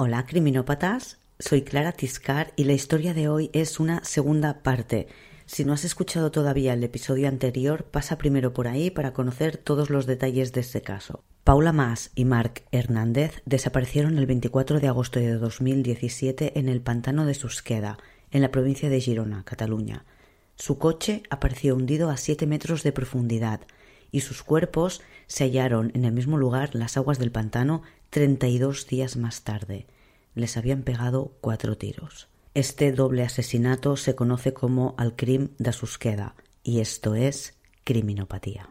Hola, criminópatas. Soy Clara Tiscar y la historia de hoy es una segunda parte. Si no has escuchado todavía el episodio anterior, pasa primero por ahí para conocer todos los detalles de este caso. Paula Mas y Marc Hernández desaparecieron el 24 de agosto de 2017 en el pantano de Susqueda, en la provincia de Girona, Cataluña. Su coche apareció hundido a siete metros de profundidad y sus cuerpos se hallaron en el mismo lugar, las aguas del pantano, 32 días más tarde. Les habían pegado cuatro tiros. Este doble asesinato se conoce como al crim da Susqueda y esto es criminopatía.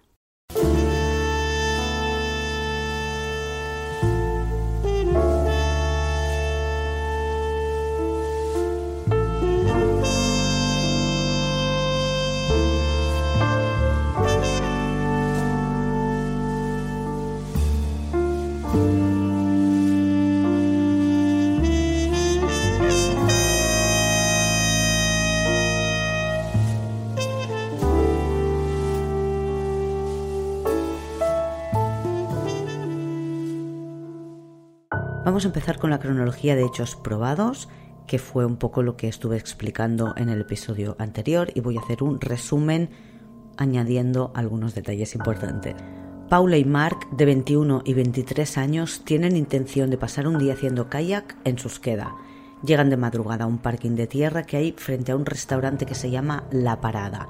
Vamos a empezar con la cronología de hechos probados, que fue un poco lo que estuve explicando en el episodio anterior, y voy a hacer un resumen añadiendo algunos detalles importantes. Paula y Mark, de 21 y 23 años, tienen intención de pasar un día haciendo kayak en Susqueda. Llegan de madrugada a un parking de tierra que hay frente a un restaurante que se llama La Parada.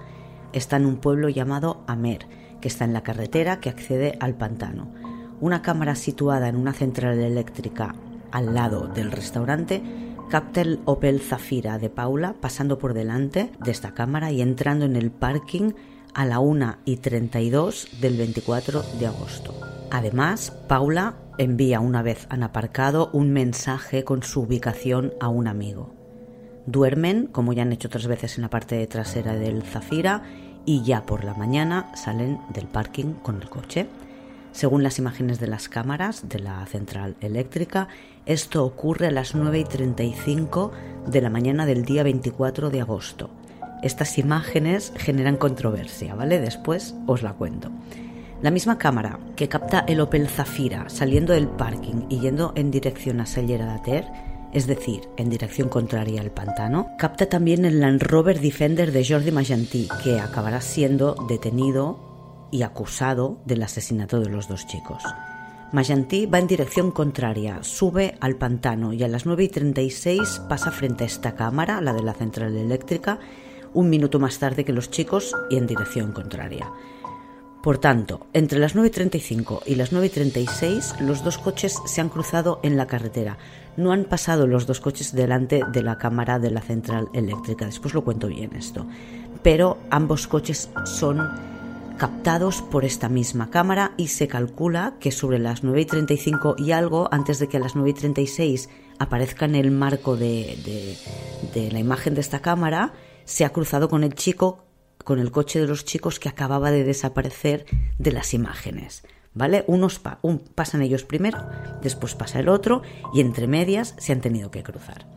Está en un pueblo llamado Amer, que está en la carretera que accede al pantano. Una cámara situada en una central eléctrica al lado del restaurante capta el Opel Zafira de Paula pasando por delante de esta cámara y entrando en el parking a la 1 y 32 del 24 de agosto. Además, Paula envía una vez han aparcado un mensaje con su ubicación a un amigo. Duermen, como ya han hecho otras veces en la parte trasera del Zafira, y ya por la mañana salen del parking con el coche. Según las imágenes de las cámaras de la central eléctrica, esto ocurre a las 9 y 35 de la mañana del día 24 de agosto. Estas imágenes generan controversia, ¿vale? Después os la cuento. La misma cámara que capta el Opel Zafira saliendo del parking y yendo en dirección a Sellera de Ter, es decir, en dirección contraria al pantano, capta también el Land Rover Defender de Jordi Magentí, que acabará siendo detenido y acusado del asesinato de los dos chicos. Magentí va en dirección contraria, sube al pantano y a las 9 y 36 pasa frente a esta cámara, la de la central eléctrica, un minuto más tarde que los chicos y en dirección contraria. Por tanto, entre las 9 y 35 y las 9 y 36 los dos coches se han cruzado en la carretera. No han pasado los dos coches delante de la cámara de la central eléctrica. Después lo cuento bien esto. Pero ambos coches son captados por esta misma cámara y se calcula que sobre las 9 y 35 y algo, antes de que a las 9 y 36 aparezca en el marco de, de, la imagen de esta cámara, se ha cruzado con el chico, con el coche de los chicos que acababa de desaparecer de las imágenes. ¿Vale? Unos un, pasan ellos primero, después pasa el otro y entre medias se han tenido que cruzar.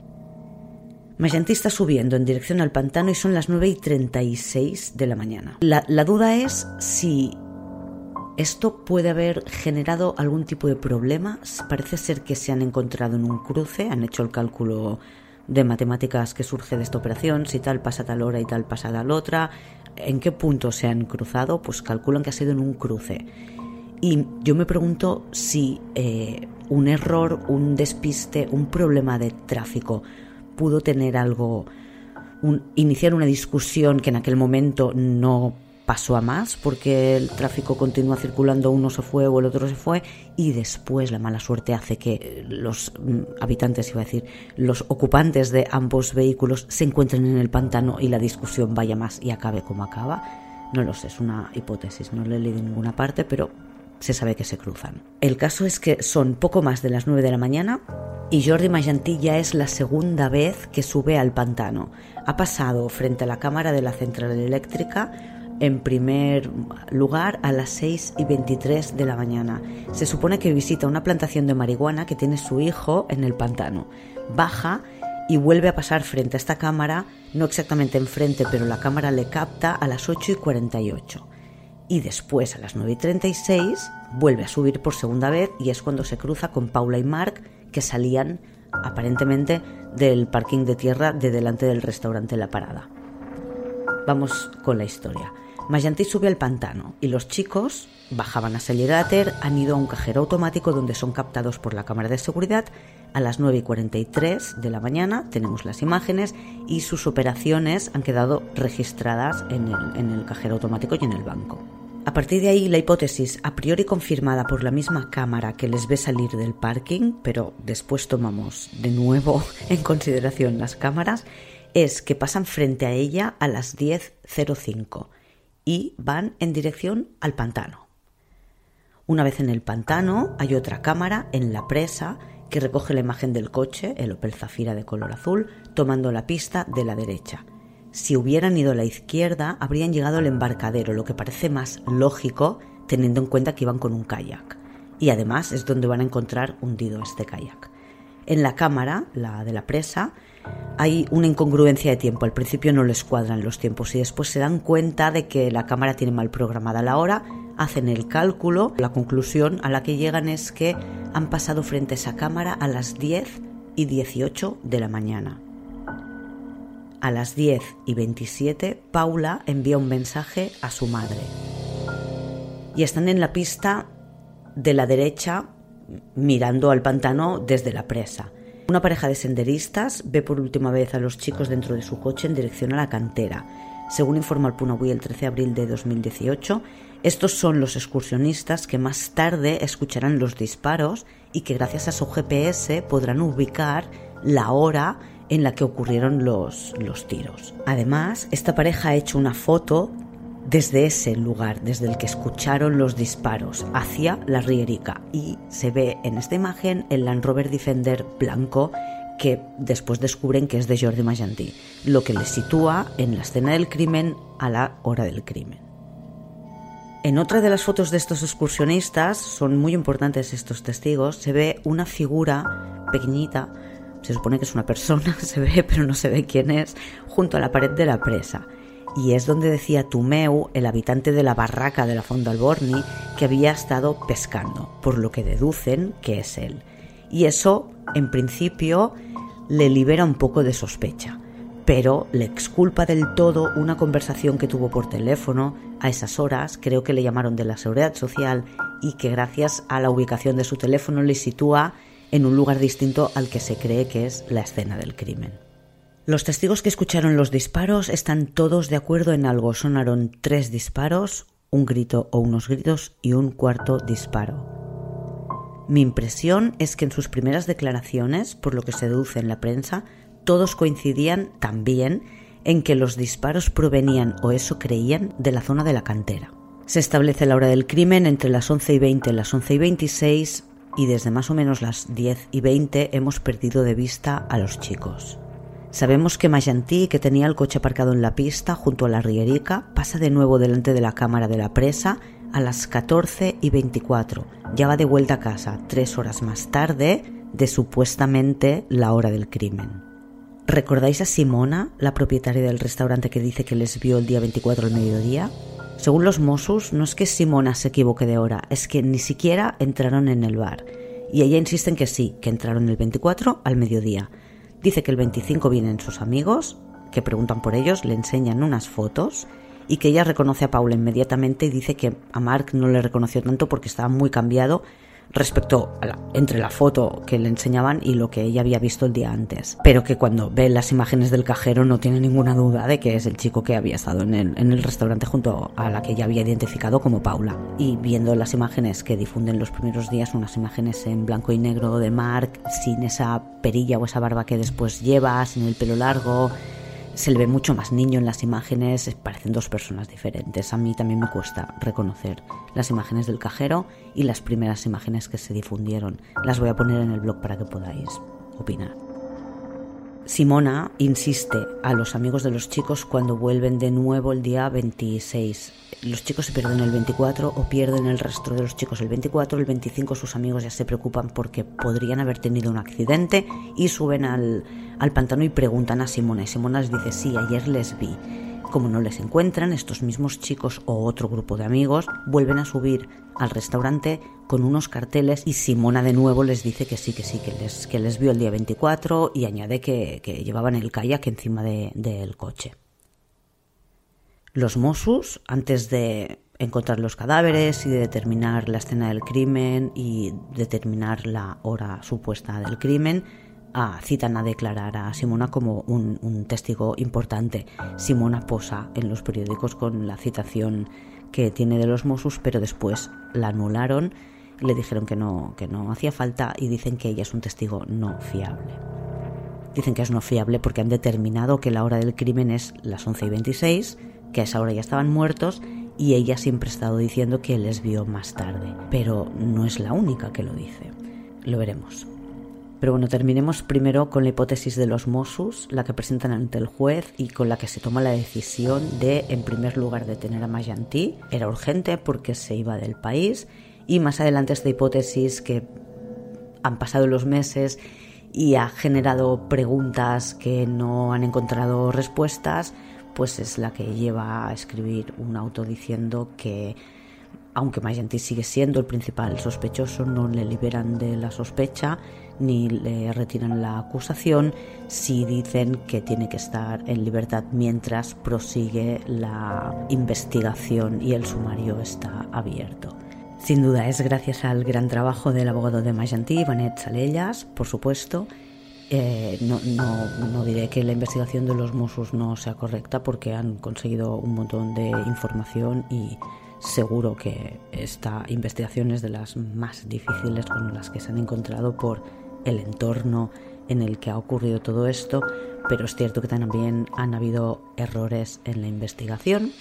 Magentí está subiendo en dirección al pantano y son las 9 y 36 de la mañana. La, la duda es si esto puede haber generado algún tipo de problema. Parece ser que se han encontrado en un cruce, han hecho el cálculo de matemáticas que surge de esta operación, si tal pasa tal hora y tal pasa tal otra, en qué punto se han cruzado, pues calculan que ha sido en un cruce. Y yo me pregunto si eh, un error, un despiste, un problema de tráfico pudo tener algo, iniciar una discusión que en aquel momento no pasó a más porque el tráfico continúa circulando, uno se fue o el otro se fue y después la mala suerte hace que los mm, habitantes, iba a decir, los ocupantes de ambos vehículos se encuentren en el pantano y la discusión vaya más y acabe como acaba. No lo sé, es una hipótesis, no le he leído en ninguna parte, pero se sabe que se cruzan. El caso es que son poco más de las 9 de la mañana y Jordi Magentí ya es la segunda vez que sube al pantano. Ha pasado frente a la cámara de la central eléctrica en primer lugar a las 6 y 23 de la mañana. Se supone que visita una plantación de marihuana que tiene su hijo en el pantano. Baja y vuelve a pasar frente a esta cámara, no exactamente enfrente, pero la cámara le capta a las 8 y 48. Y después, a las 9 y 36, vuelve a subir por segunda vez y es cuando se cruza con Paula y Mark que salían aparentemente del parking de tierra de delante del restaurante La Parada. Vamos con la historia. Mayantí sube al pantano y los chicos bajaban a Sellerater, han ido a un cajero automático donde son captados por la cámara de seguridad a las 9 y 43 de la mañana. Tenemos las imágenes y sus operaciones han quedado registradas en el cajero automático y en el banco. A partir de ahí, la hipótesis, a priori confirmada por la misma cámara que les ve salir del parking, pero después tomamos de nuevo en consideración las cámaras, es que pasan frente a ella a las 10.05 y van en dirección al pantano. Una vez en el pantano hay otra cámara en la presa que recoge la imagen del coche, el Opel Zafira de color azul, tomando la pista de la derecha. Si hubieran ido a la izquierda, habrían llegado al embarcadero, lo que parece más lógico teniendo en cuenta que iban con un kayak. Y además es donde van a encontrar hundido este kayak. En la cámara, la de la presa, hay una incongruencia de tiempo. Al principio no les cuadran los tiempos y después se dan cuenta de que la cámara tiene mal programada la hora, hacen el cálculo, la conclusión a la que llegan es que han pasado frente a esa cámara a las 10 y 18 de la mañana. A las 10 y 27, Paula envía un mensaje a su madre. Y están en la pista de la derecha mirando al pantano desde la presa. Una pareja de senderistas ve por última vez a los chicos dentro de su coche en dirección a la cantera. Según informa el Punahui el 13 de abril de 2018, estos son los excursionistas que más tarde escucharán los disparos y que gracias a su GPS podrán ubicar la hora en la que ocurrieron los, los tiros. Además, esta pareja ha hecho una foto desde ese lugar, desde el que escucharon los disparos, hacia la Rierica. Y se ve en esta imagen el Land Rover Defender blanco que después descubren que es de Jordi Magentí, lo que le sitúa en la escena del crimen a la hora del crimen. En otra de las fotos de estos excursionistas, son muy importantes estos testigos, se ve una figura pequeñita, se supone que es una persona, se ve, pero no se ve quién es, junto a la pared de la presa y es donde decía Tumeu, el habitante de la barraca de la Fonda Alborni, que había estado pescando, por lo que deducen que es él. Y eso, en principio, le libera un poco de sospecha, pero le exculpa del todo una conversación que tuvo por teléfono a esas horas, creo que le llamaron de la Seguridad Social, y que gracias a la ubicación de su teléfono le sitúa en un lugar distinto al que se cree que es la escena del crimen. Los testigos que escucharon los disparos están todos de acuerdo en algo. Sonaron tres disparos, un grito o unos gritos y un cuarto disparo. Mi impresión es que en sus primeras declaraciones, por lo que se deduce en la prensa, todos coincidían también en que los disparos provenían, o eso creían, de la zona de la cantera. Se establece la hora del crimen entre las 11 y 20 y las 11 y 26 y desde más o menos las 10 y 20 hemos perdido de vista a los chicos. Sabemos que Mayantí, que tenía el coche aparcado en la pista junto a la Rierica, pasa de nuevo delante de la cámara de la presa a las 14 y 24. Ya va de vuelta a casa, tres horas más tarde de supuestamente la hora del crimen. ¿Recordáis a Simona, la propietaria del restaurante que dice que les vio el día 24 al mediodía? Según los Mossos, no es que Simona se equivoque de hora, es que ni siquiera entraron en el bar. Y ella insiste en que sí, que entraron el 24 al mediodía. Dice que el 25 vienen sus amigos, que preguntan por ellos, le enseñan unas fotos y que ella reconoce a Paula inmediatamente y dice que a Mark no le reconoció tanto porque estaba muy cambiado respecto a la, entre la foto que le enseñaban y lo que ella había visto el día antes. Pero que cuando ve las imágenes del cajero no tiene ninguna duda de que es el chico que había estado en el, en el restaurante junto a la que ella había identificado como Paula. Y viendo las imágenes que difunden los primeros días, unas imágenes en blanco y negro de Mark, sin esa perilla o esa barba que después lleva, sin el pelo largo, se le ve mucho más niño en las imágenes, parecen dos personas diferentes. A mí también me cuesta reconocer las imágenes del cajero y las primeras imágenes que se difundieron. Las voy a poner en el blog para que podáis opinar. Simona insiste a los amigos de los chicos cuando vuelven de nuevo el día 26. Los chicos se pierden el 24 o pierden el resto de los chicos el 24. El 25 sus amigos ya se preocupan porque podrían haber tenido un accidente y suben al, al pantano y preguntan a Simona. Y Simona les dice, sí, ayer les vi. Como no les encuentran, estos mismos chicos o otro grupo de amigos vuelven a subir al restaurante con unos carteles y Simona de nuevo les dice que sí, que sí, que les, que les vio el día 24 y añade que, llevaban el kayak encima del coche. Los Mossos, antes de encontrar los cadáveres y de determinar la escena del crimen y determinar la hora supuesta del crimen, citan a declarar a Simona como un, testigo importante. Simona posa en los periódicos con la citación que tiene de los Mossos, pero después la anularon, le dijeron que no, que no hacía falta y dicen que ella es un testigo no fiable. Dicen que es no fiable porque han determinado que la hora del crimen es las 11 y 26 que a esa hora ya estaban muertos y ella siempre ha estado diciendo que les vio más tarde. Pero no es la única que lo dice. Lo veremos. Pero bueno, terminemos primero con la hipótesis de los Mossos, la que presentan ante el juez y con la que se toma la decisión de, en primer lugar, detener a Mayantí. Era urgente porque se iba del país y más adelante esta hipótesis que han pasado los meses y ha generado preguntas que no han encontrado respuestas, pues es la que lleva a escribir un auto diciendo que aunque Mayanti sigue siendo el principal sospechoso, no le liberan de la sospecha ni le retiran la acusación si dicen que tiene que estar en libertad mientras prosigue la investigación y el sumario está abierto. Sin duda es gracias al gran trabajo del abogado de Mayanti, Vanet Salellas, por supuesto, eh, no, no, diré que la investigación de los Mossos no sea correcta porque han conseguido un montón de información y seguro que esta investigación es de las más difíciles con las que se han encontrado por el entorno en el que ha ocurrido todo esto, pero es cierto que también han habido errores en la investigación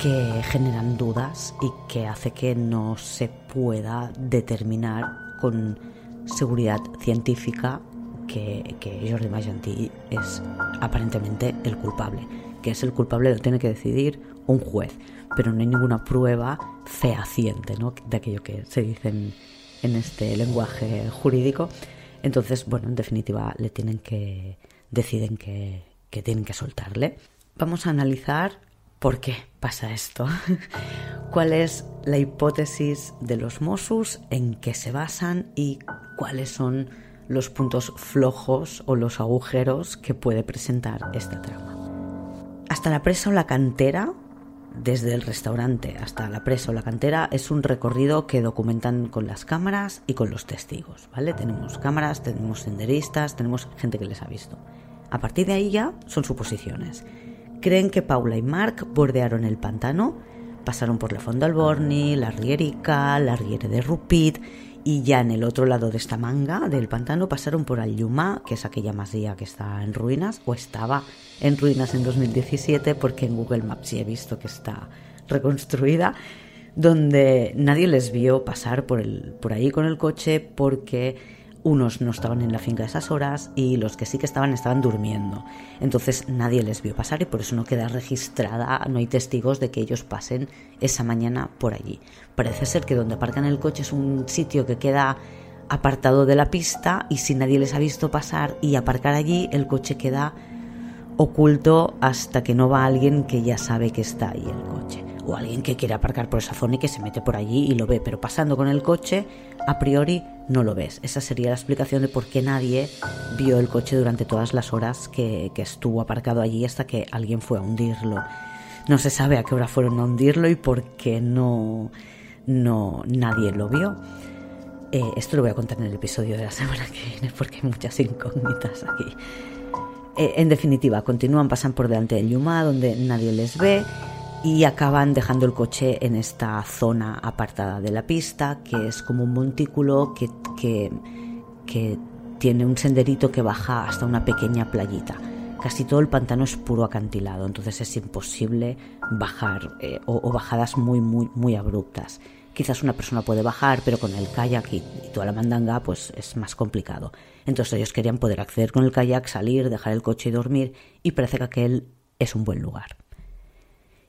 que generan dudas y que hace que no se pueda determinar con seguridad científica que, Jordi Majanti es aparentemente el culpable. Que es el culpable lo tiene que decidir un juez, pero no hay ninguna prueba fehaciente ¿no? de aquello que se dice este lenguaje jurídico. Entonces, bueno, en definitiva, le tienen que deciden que, que tienen que soltarle. Vamos a analizar por qué pasa esto. ¿Cuál es la hipótesis de los Mossos? ¿En qué se basan? ¿Y cuáles son los puntos flojos o los agujeros que puede presentar esta trama. Hasta la presa o la cantera, desde el restaurante hasta la presa o la cantera, es un recorrido que documentan con las cámaras y con los testigos, ¿vale? Tenemos cámaras, tenemos senderistas, tenemos gente que les ha visto. A partir de ahí ya son suposiciones. Creen que Paula y Mark bordearon el pantano, pasaron por la Fonda Alborni, la Rierica, la Riere de Rupit y ya en el otro lado de esta manga del pantano pasaron por Al-Yuma, que es aquella masía que está en ruinas, o estaba en ruinas en 2017, porque en Google Maps sí he visto que está reconstruida, donde nadie les vio pasar por, el, por ahí con el coche porque unos no estaban en la finca a esas horas y los que sí que estaban estaban durmiendo. Entonces nadie les vio pasar y por eso no queda registrada, no hay testigos de que ellos pasen esa mañana por allí. Parece ser que donde aparcan el coche es un sitio que queda apartado de la pista y si nadie les ha visto pasar y aparcar allí, el coche queda oculto hasta que no va alguien que ya sabe que está ahí el coche o alguien que quiere aparcar por esa zona y que se mete por allí y lo ve, pero pasando con el coche, a priori no lo ves. Esa sería la explicación de por qué nadie vio el coche durante todas las horas que, estuvo aparcado allí hasta que alguien fue a hundirlo. No se sabe a qué hora fueron a hundirlo y por qué no, no nadie lo vio. Eh, esto lo voy a contar en el episodio de la semana que viene porque hay muchas incógnitas aquí. Eh, en definitiva, continúan, pasan por delante del Yuma donde nadie les ve y acaban dejando el coche en esta zona apartada de la pista, que es como un montículo que, que, tiene un senderito que baja hasta una pequeña playita. Casi todo el pantano es puro acantilado, entonces es imposible bajar eh, o, bajadas muy, muy, muy abruptas. Quizás una persona puede bajar, pero con el kayak y, y, toda la mandanga, pues es más complicado. Entonces ellos querían poder acceder con el kayak, salir, dejar el coche y dormir, y parece que aquel es un buen lugar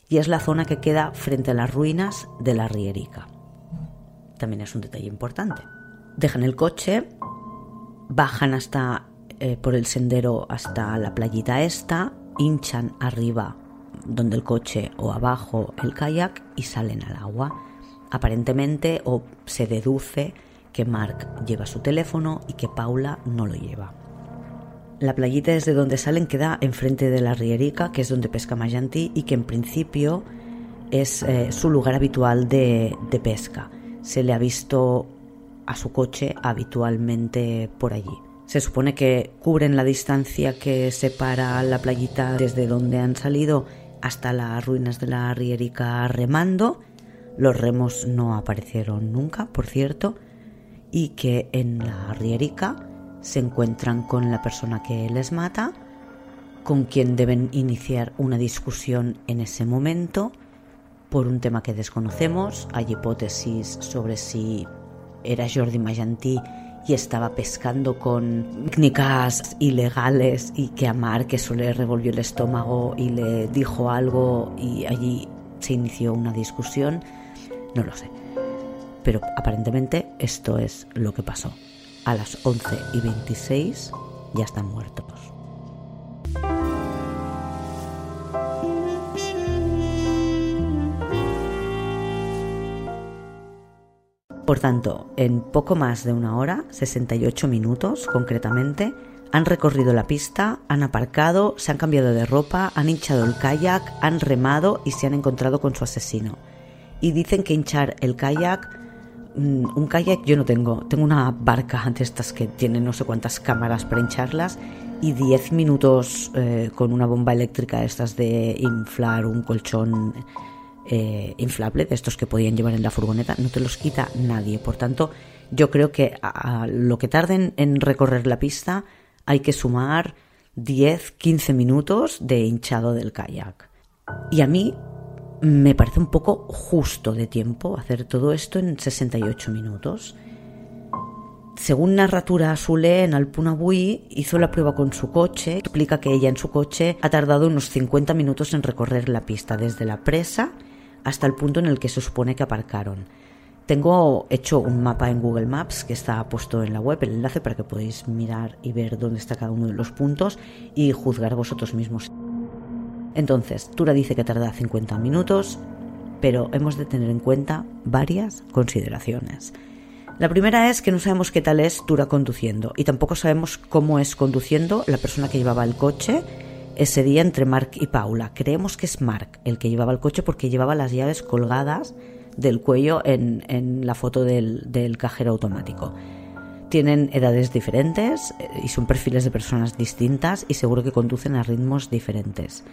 y es la zona que queda frente a las ruinas de la Rierica. También es un detalle importante. Dejan el coche, bajan hasta eh, por el sendero hasta la playita esta, hinchan arriba donde el coche o abajo el kayak y salen al agua. Aparentemente o se deduce que Mark lleva su teléfono y que Paula no lo lleva. La playita desde donde salen queda enfrente de la Rierica, que es donde pesca Mayanti y que en principio es eh, su lugar habitual de, de pesca. Se le ha visto a su coche habitualmente por allí. Se supone que cubren la distancia que separa la playita desde donde han salido hasta las ruinas de la Rierica remando. Los remos no aparecieron nunca, por cierto, y que en la Rierica se encuentran con la persona que les mata, con quien deben iniciar una discusión en ese momento por un tema que desconocemos. Hay hipótesis sobre si era Jordi Magantí y estaba pescando con técnicas ilegales y que a Mark eso le revolvió el estómago y le dijo algo y allí se inició una discusión. No lo sé. Pero aparentemente esto es lo que pasó. A las 11 y 26 ya están muertos. Por tanto, en poco más de una hora, 68 minutos concretamente, han recorrido la pista, han aparcado, se han cambiado de ropa, han hinchado el kayak, han remado y se han encontrado con su asesino. Y dicen que hinchar el kayak, un kayak yo no tengo, tengo una barca ante estas que tienen no sé cuántas cámaras para hincharlas y 10 minutos eh, con una bomba eléctrica estas de inflar un colchón eh, inflable, de estos que podían llevar en la furgoneta, no te los quita nadie. Por tanto, yo creo que a, lo que tarden en recorrer la pista hay que sumar 10, 15 minutos de hinchado del kayak. Y a mí me parece un poco justo de tiempo hacer todo esto en 68 minutos. Según narratura Sule en Alpunabui, hizo la prueba con su coche. Explica que ella en su coche ha tardado unos 50 minutos en recorrer la pista desde la presa hasta el punto en el que se supone que aparcaron. Tengo hecho un mapa en Google Maps que está puesto en la web, el enlace para que podáis mirar y ver dónde está cada uno de los puntos y juzgar vosotros mismos. Entonces, Tura dice que tarda 50 minutos, pero hemos de tener en cuenta varias consideraciones. La primera es que no sabemos qué tal es Tura conduciendo y tampoco sabemos cómo es conduciendo la persona que llevaba el coche ese día entre Mark y Paula. Creemos que es Mark el que llevaba el coche porque llevaba las llaves colgadas del cuello en, la foto del, cajero automático. Tienen edades diferentes eh, y son perfiles de personas distintas y seguro que conducen a ritmos diferentes.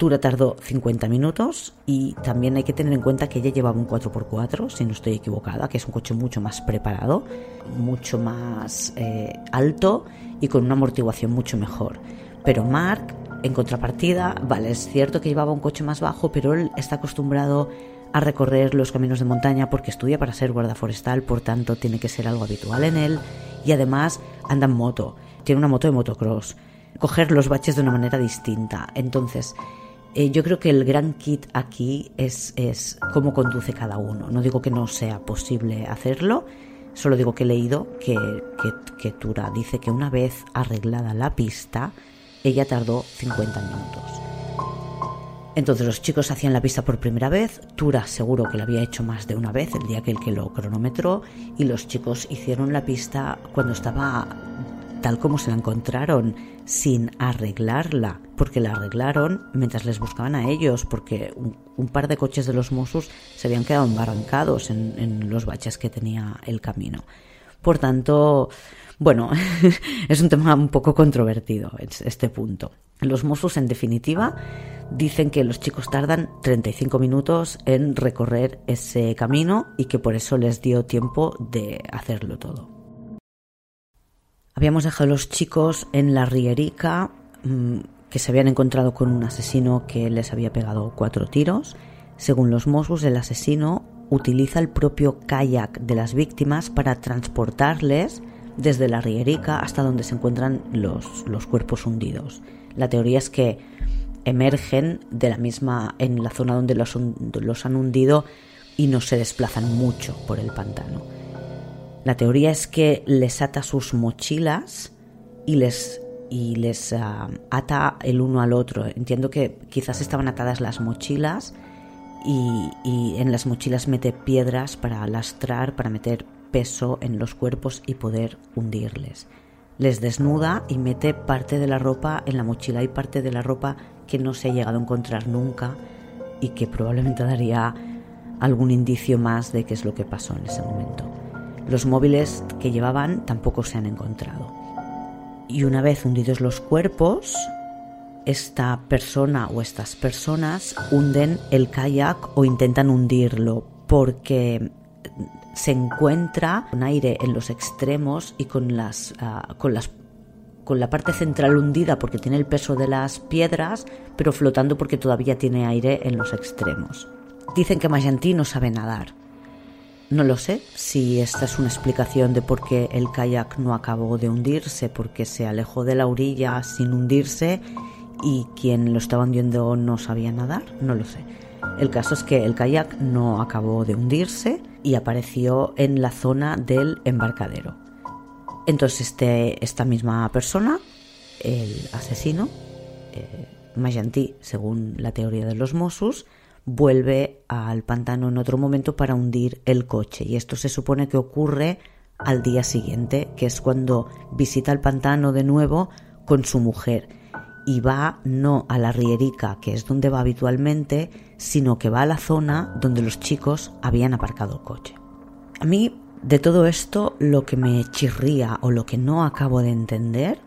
Tura tardó 50 minutos y también hay que tener en cuenta que ella llevaba un 4x4, si no estoy equivocada, que es un coche mucho más preparado, mucho más eh, alto y con una amortiguación mucho mejor. Pero Mark, en contrapartida, vale, es cierto que llevaba un coche más bajo, pero él está acostumbrado a recorrer los caminos de montaña porque estudia para ser guarda forestal, por tanto tiene que ser algo habitual en él y además anda en moto, tiene una moto de motocross, coger los baches de una manera distinta. Entonces, eh, yo creo que el gran kit aquí es, es cómo conduce cada uno. No digo que no sea posible hacerlo, solo digo que he leído que, que, que Tura dice que una vez arreglada la pista, ella tardó 50 minutos. Entonces los chicos hacían la pista por primera vez, Tura seguro que la había hecho más de una vez el día que el que lo cronometró y los chicos hicieron la pista cuando estaba tal como se la encontraron, sin arreglarla, porque la arreglaron mientras les buscaban a ellos, porque un, par de coches de los Mossos se habían quedado embarrancados en, los baches que tenía el camino. Por tanto, bueno, es un tema un poco controvertido este punto. Los Mossos, en definitiva, dicen que los chicos tardan 35 minutos en recorrer ese camino y que por eso les dio tiempo de hacerlo todo. Habíamos dejado a los chicos en la Rierica, mm, que se habían encontrado con un asesino que les había pegado cuatro tiros. Según los Mossos, el asesino utiliza el propio kayak de las víctimas para transportarles desde la Rierica hasta donde se encuentran los, los cuerpos hundidos. La teoría es que emergen de la misma en la zona donde los, los han hundido y no se desplazan mucho por el pantano. La teoría es que les ata sus mochilas y les y les ah, ata el uno al otro. Entiendo que quizás estaban atadas las mochilas y, y en las mochilas mete piedras para lastrar, para meter peso en los cuerpos y poder hundirles. Les desnuda y mete parte de la ropa en la mochila y parte de la ropa que no se ha llegado a encontrar nunca y que probablemente daría algún indicio más de qué es lo que pasó en ese momento. Los móviles que llevaban tampoco se han encontrado. Y una vez hundidos los cuerpos, esta persona o estas personas hunden el kayak o intentan hundirlo porque se encuentra con aire en los extremos y con las, ah, con las con la parte central hundida porque tiene el peso de las piedras, pero flotando porque todavía tiene aire en los extremos. Dicen que Mayanti no sabe nadar. No lo sé si esta es una explicación de por qué el kayak no acabó de hundirse, porque se alejó de la orilla sin hundirse y quien lo estaba hundiendo no sabía nadar, no lo sé. El caso es que el kayak no acabó de hundirse y apareció en la zona del embarcadero. Entonces este, esta misma persona, el asesino, eh, Mayanti, según la teoría de los Mossos, vuelve al pantano en otro momento para hundir el coche. Y esto se supone que ocurre al día siguiente, que es cuando visita el pantano de nuevo con su mujer. Y va no a la Rierica, que es donde va habitualmente, sino que va a la zona donde los chicos habían aparcado el coche. A mí de todo esto lo que me chirría o lo que no acabo de entender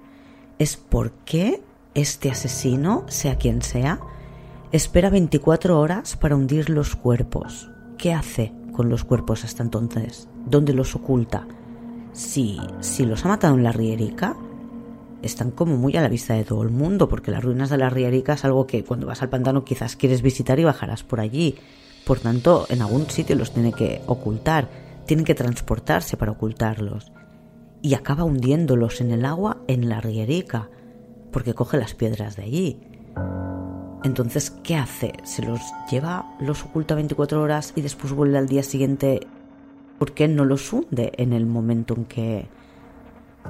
es por qué este asesino, sea quien sea, espera 24 horas para hundir los cuerpos. ¿Qué hace con los cuerpos hasta entonces? ¿Dónde los oculta? Si, si los ha matado en la Rierica, están como muy a la vista de todo el mundo, porque las ruinas de la Rierica es algo que cuando vas al pantano quizás quieres visitar y bajarás por allí. Por tanto, en algún sitio los tiene que ocultar tienen que transportarse para ocultarlos y acaba hundiéndolos en el agua en la rierica, porque coge las piedras de allí. Entonces, ¿qué hace? ¿Se los lleva, los oculta 24 horas y después vuelve al día siguiente? ¿Por qué no los hunde en el momento en que,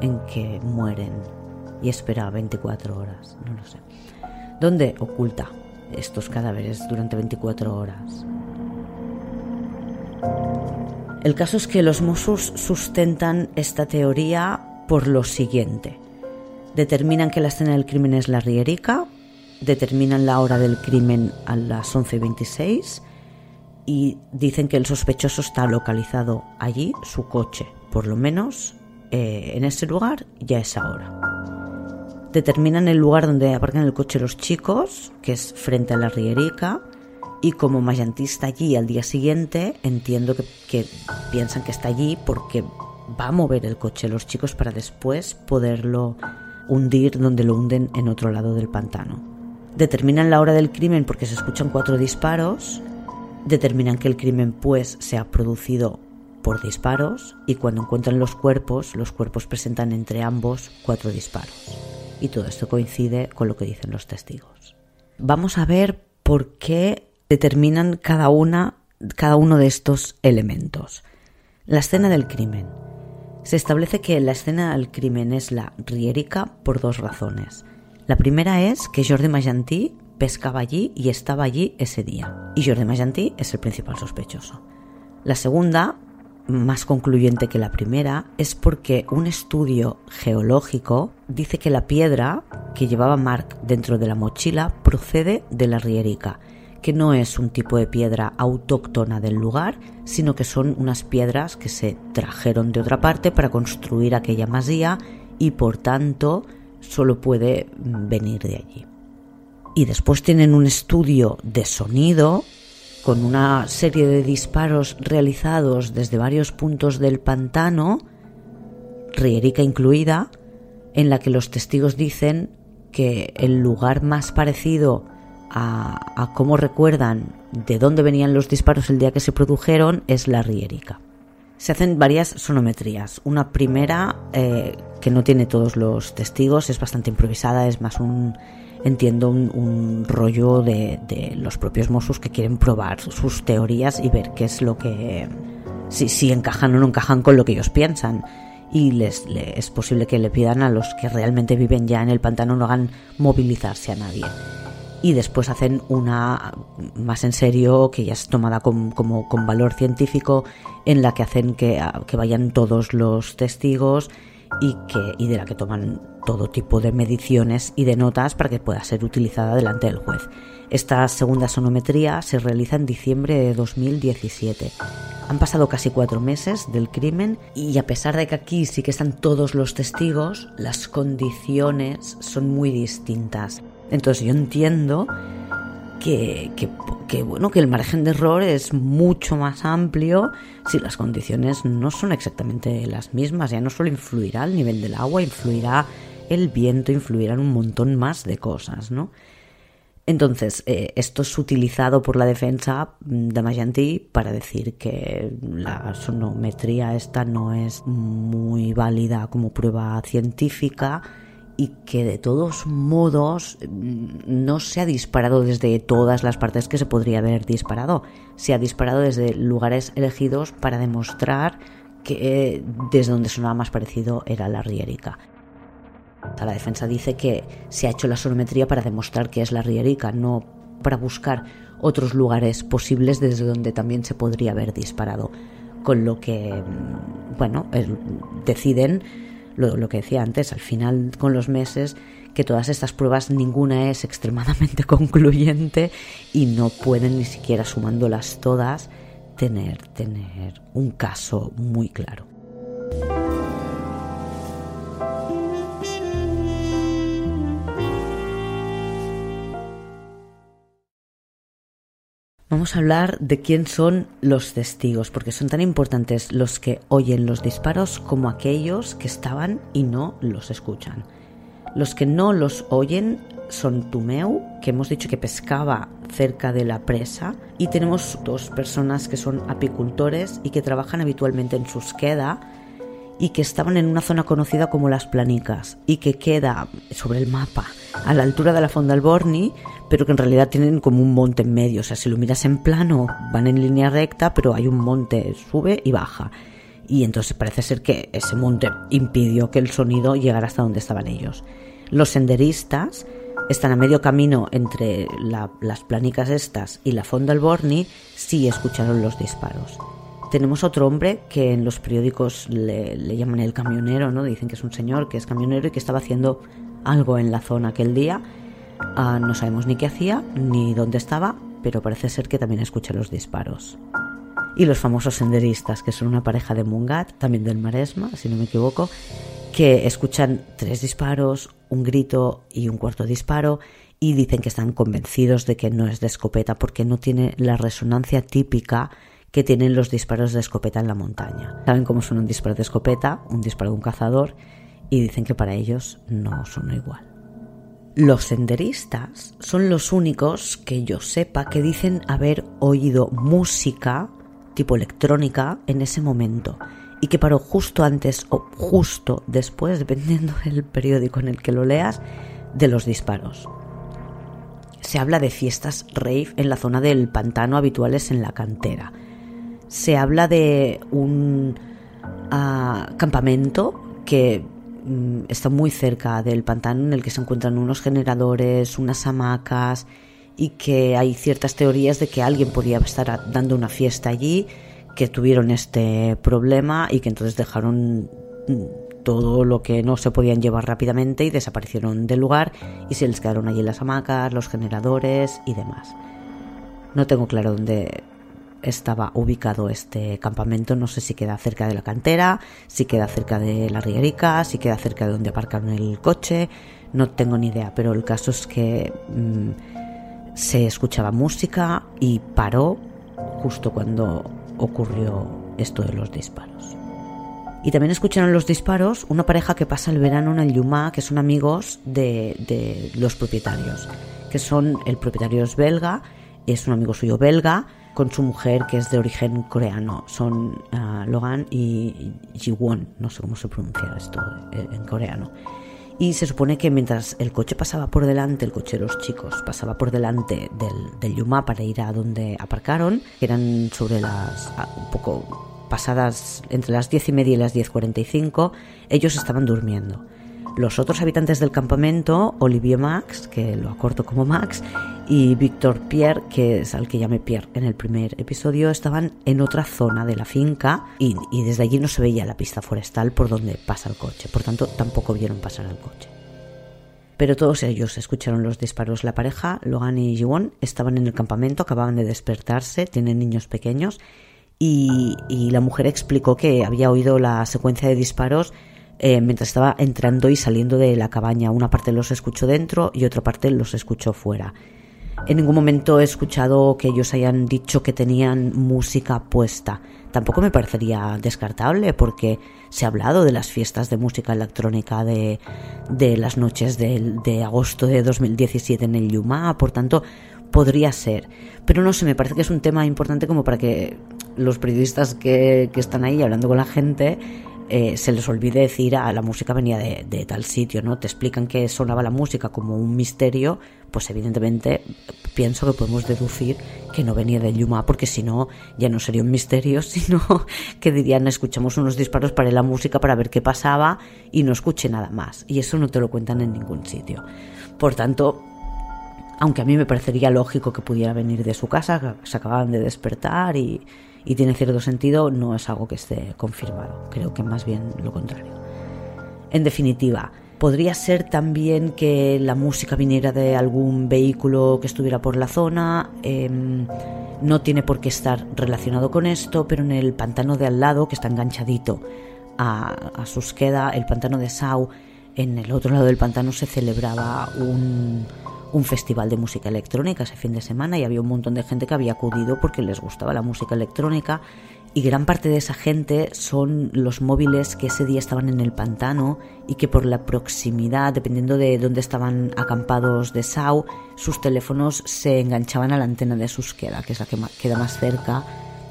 en que mueren y espera 24 horas? No lo sé. ¿Dónde oculta estos cadáveres durante 24 horas? El caso es que los Mossos sustentan esta teoría por lo siguiente. Determinan que la escena del crimen es la Rierica, determinan la hora del crimen a las 11.26 y dicen que el sospechoso está localizado allí, su coche, por lo menos eh, en ese lugar y a esa hora. Determinan el lugar donde aparcan el coche los chicos, que es frente a la Rierica, y como Mayanti está allí al día siguiente, entiendo que, piensan que está allí porque va a mover el coche los chicos para después poderlo hundir donde lo hunden en otro lado del pantano. Determinan la hora del crimen porque se escuchan cuatro disparos. Determinan que el crimen pues se ha producido por disparos y cuando encuentran los cuerpos, los cuerpos presentan entre ambos cuatro disparos. Y todo esto coincide con lo que dicen los testigos. Vamos a ver por qué determinan cada una cada uno de estos elementos. La escena del crimen. Se establece que la escena del crimen es la riérica por dos razones. La primera es que Jordi Magentí pescaba allí y estaba allí ese día. Y Jordi Magentí es el principal sospechoso. La segunda, más concluyente que la primera, es porque un estudio geológico dice que la piedra que llevaba Mark dentro de la mochila procede de la riérica que no es un tipo de piedra autóctona del lugar, sino que son unas piedras que se trajeron de otra parte para construir aquella masía y por tanto solo puede venir de allí. Y después tienen un estudio de sonido con una serie de disparos realizados desde varios puntos del pantano, Rierica incluida, en la que los testigos dicen que el lugar más parecido a, cómo recuerdan de dónde venían los disparos el día que se produjeron es la riérica. Se hacen varias sonometrías. Una primera, eh, que no tiene todos los testigos, es bastante improvisada, es más un, entiendo, un, rollo de, los propios Mossos que quieren probar sus teorías y ver qué es lo que. si, si encajan o no encajan con lo que ellos piensan. Y les, es posible que le pidan a los que realmente viven ya en el pantano no hagan movilizarse a nadie. Y después hacen una más en serio que ya es tomada con, valor científico en la que hacen que, que vayan todos los testigos y, y de la que toman todo tipo de mediciones y de notas para que pueda ser utilizada delante del juez. Esta segunda sonometría se realiza en diciembre de 2017. Han pasado casi cuatro meses del crimen y a pesar de que aquí sí que están todos los testigos, las condiciones son muy distintas. Entonces yo entiendo que, bueno, que el margen de error es mucho más amplio si las condiciones no son exactamente las mismas. Ya no solo influirá el nivel del agua, influirá el viento, influirán un montón más de cosas, ¿no? Entonces, eh, esto es utilizado por la defensa de Magentí para decir que la sonometría esta no es muy válida como prueba científica y que de todos modos mm, no se ha disparado desde todas las partes que se podría haber disparado. Se ha disparado desde lugares elegidos para demostrar que eh, desde donde sonaba más parecido era la riérica. La defensa dice que se ha hecho la sonometría para demostrar que es la riérica, no para buscar otros lugares posibles desde donde también se podría haber disparado. Con lo que, mm, bueno, deciden lo, que decía antes, al final con los meses, que todas estas pruebas ninguna es extremadamente concluyente y no pueden ni siquiera sumándolas todas tener, tener un caso muy claro. Vamos a hablar de quién son los testigos, porque son tan importantes los que oyen los disparos como aquellos que estaban y no los escuchan. Los que no los oyen son Tumeu, que hemos dicho que pescaba cerca de la presa, y tenemos dos personas que son apicultores y que trabajan habitualmente en Susqueda y que estaban en una zona conocida como Las Planicas y que queda sobre el mapa a la altura de la Fonda Alborni, pero que en realidad tienen como un monte en medio. O sea, si lo miras en plano, van en línea recta, pero hay un monte, sube y baja. Y entonces parece ser que ese monte impidió que el sonido llegara hasta donde estaban ellos. Los senderistas están a medio camino entre las planicas estas y la Fonda Alborni, sí escucharon los disparos. Tenemos otro hombre que en los periódicos le, llaman el camionero, ¿no? Dicen que es un señor que es camionero y que estaba haciendo algo en la zona aquel día. Ah, no sabemos ni qué hacía ni dónde estaba, pero parece ser que también escucha los disparos. Y los famosos senderistas, que son una pareja de Mungat, también del Maresma, si no me equivoco, que escuchan tres disparos, un grito y un cuarto disparo y dicen que están convencidos de que no es de escopeta porque no tiene la resonancia típica que tienen los disparos de escopeta en la montaña. Saben cómo son un disparo de escopeta, un disparo de un cazador y dicen que para ellos no son igual. Los senderistas son los únicos que yo sepa que dicen haber oído música tipo electrónica en ese momento y que paró justo antes o justo después, dependiendo del periódico en el que lo leas, de los disparos. Se habla de fiestas rave en la zona del pantano habituales en la cantera. Se habla de un ah, campamento que Mm, está muy cerca del pantano en el que se encuentran unos generadores, unas hamacas y que hay ciertas teorías de que alguien podía estar dando una fiesta allí, que tuvieron este problema y que entonces dejaron mm, todo lo que no se podían llevar rápidamente y desaparecieron del lugar y se les quedaron allí las hamacas, los generadores y demás. No tengo claro dónde estaba ubicado este campamento. No sé si queda cerca de la cantera, si queda cerca de la Rierica, si queda cerca de donde aparcaron el coche. No tengo ni idea, pero el caso es que mm, se escuchaba música y paró justo cuando ocurrió esto de los disparos. Y también escucharon los disparos una pareja que pasa el verano en el Yuma, que son amigos de, de los propietarios, que son el propietario es belga, es un amigo suyo belga, con su mujer que es de origen coreano. Son ah, Logan y Jiwon, no sé cómo se pronuncia esto eh, en coreano. Y se supone que mientras el coche pasaba por delante, el coche de los chicos pasaba por delante del, del Yuma para ir a donde aparcaron, que eran sobre las ah, un poco pasadas entre las 10 y media y las 10.45, ellos estaban durmiendo. Los otros habitantes del campamento, Olivier Max, que lo acorto como Max, y Víctor Pierre, que es al que llamé Pierre en el primer episodio, estaban en otra zona de la finca y, desde allí no se veía la pista forestal por donde pasa el coche. Por tanto, tampoco vieron pasar el coche. Pero todos ellos escucharon los disparos. La pareja, Logan y Jiwon, estaban en el campamento, acababan de despertarse, tienen niños pequeños, y la mujer explicó que había oído la secuencia de disparos eh, mientras estaba entrando y saliendo de la cabaña. Una parte los escuchó dentro y otra parte los escuchó fuera. En ningún momento he escuchado que ellos hayan dicho que tenían música puesta. Tampoco me parecería descartable porque se ha hablado de las fiestas de música electrónica de, de las noches de, de agosto de 2017 en el Yuma, por tanto podría ser. Pero no sé, me parece que es un tema importante como para que los periodistas que, que están ahí hablando con la gente eh, se les olvide decir, ah, la música venía de, tal sitio, ¿no? Te explican que sonaba la música como un misterio, pues evidentemente pienso que podemos deducir que no venía del Yuma, porque si no, ya no sería un misterio, sino que dirían, escuchamos unos disparos para la música para ver qué pasaba y no escuché nada más. Y eso no te lo cuentan en ningún sitio. Por tanto, aunque a mí me parecería lógico que pudiera venir de su casa, se acababan de despertar y y tiene cierto sentido, no es algo que esté confirmado. Creo que más bien lo contrario. En definitiva, podría ser también que la música viniera de algún vehículo que estuviera por la zona. Em, no tiene por qué estar relacionado con esto, pero en el pantano de al lado, que está enganchadito a, a Susqueda, el pantano de Sau, en el otro lado del pantano se celebraba un, un festival de música electrónica ese fin de semana y había un montón de gente que había acudido porque les gustaba la música electrónica y gran parte de esa gente son los móviles que ese día estaban en el pantano y que por la proximidad, dependiendo de dónde estaban acampados de Sau, sus teléfonos se enganchaban a la antena de Susqueda, que es la que queda más cerca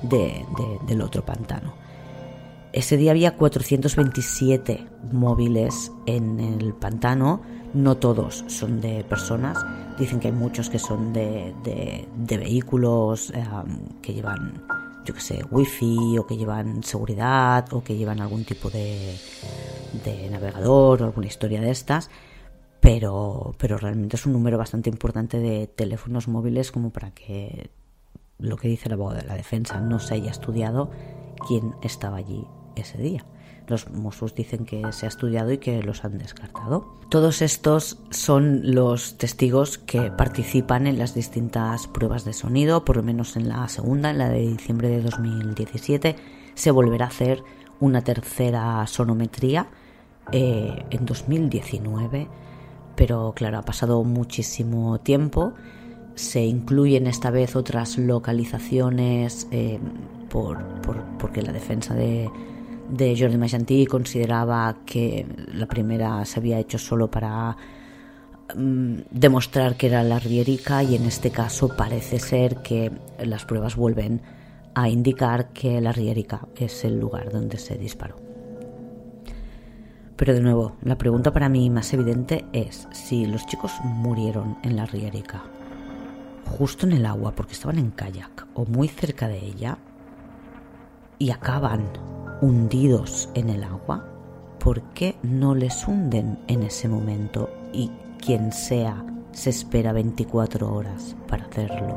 del otro pantano. Ese día había 427 móviles en el pantano, no todos son de personas, dicen que hay muchos que son de, vehículos eh, que llevan, yo que sé, wifi o que llevan seguridad o que llevan algún tipo de, de navegador o alguna historia de estas, pero, pero realmente es un número bastante importante de teléfonos móviles como para que lo que dice el abogado de la defensa no se haya estudiado quién estaba allí ese día. Los Mossos dicen que se ha estudiado y que los han descartado. Todos estos son los testigos que participan en las distintas pruebas de sonido, por lo menos en la segunda, en la de diciembre de 2017. Se volverá a hacer una tercera sonometría eh, en 2019, pero claro, ha pasado muchísimo tiempo. Se incluyen esta vez otras localizaciones eh, por, porque la defensa de, de Jordi Magentí consideraba que la primera se había hecho solo para mm, demostrar que era la Rierica y en este caso parece ser que las pruebas vuelven a indicar que la Rierica es el lugar donde se disparó. Pero de nuevo, la pregunta para mí más evidente es si los chicos murieron en la Rierica, justo en el agua porque estaban en kayak o muy cerca de ella y acaban hundidos en el agua? ¿Por qué no les hunden en ese momento y quien sea se espera 24 horas para hacerlo?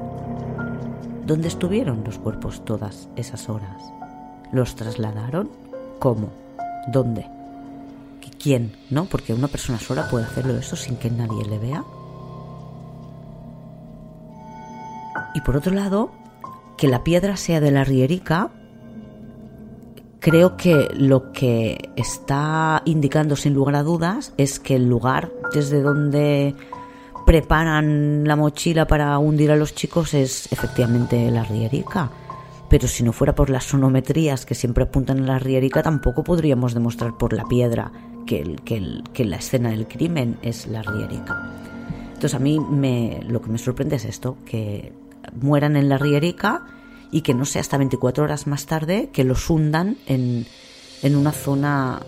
¿Dónde estuvieron los cuerpos todas esas horas? ¿Los trasladaron? ¿Cómo? ¿Dónde? ¿Quién? ¿No? Porque una persona sola puede hacerlo eso sin que nadie le vea. Y por otro lado, que la piedra sea de la rierica creo que lo que está indicando sin lugar a dudas es que el lugar desde donde preparan la mochila para hundir a los chicos es efectivamente la rierica. Pero si no fuera por las sonometrías que siempre apuntan a la rierica, tampoco podríamos demostrar por la piedra que, la escena del crimen es la rierica. Entonces a mí me, lo que me sorprende es esto, que mueran en la rierica y que no sea hasta 24 horas más tarde que los hundan en, en una zona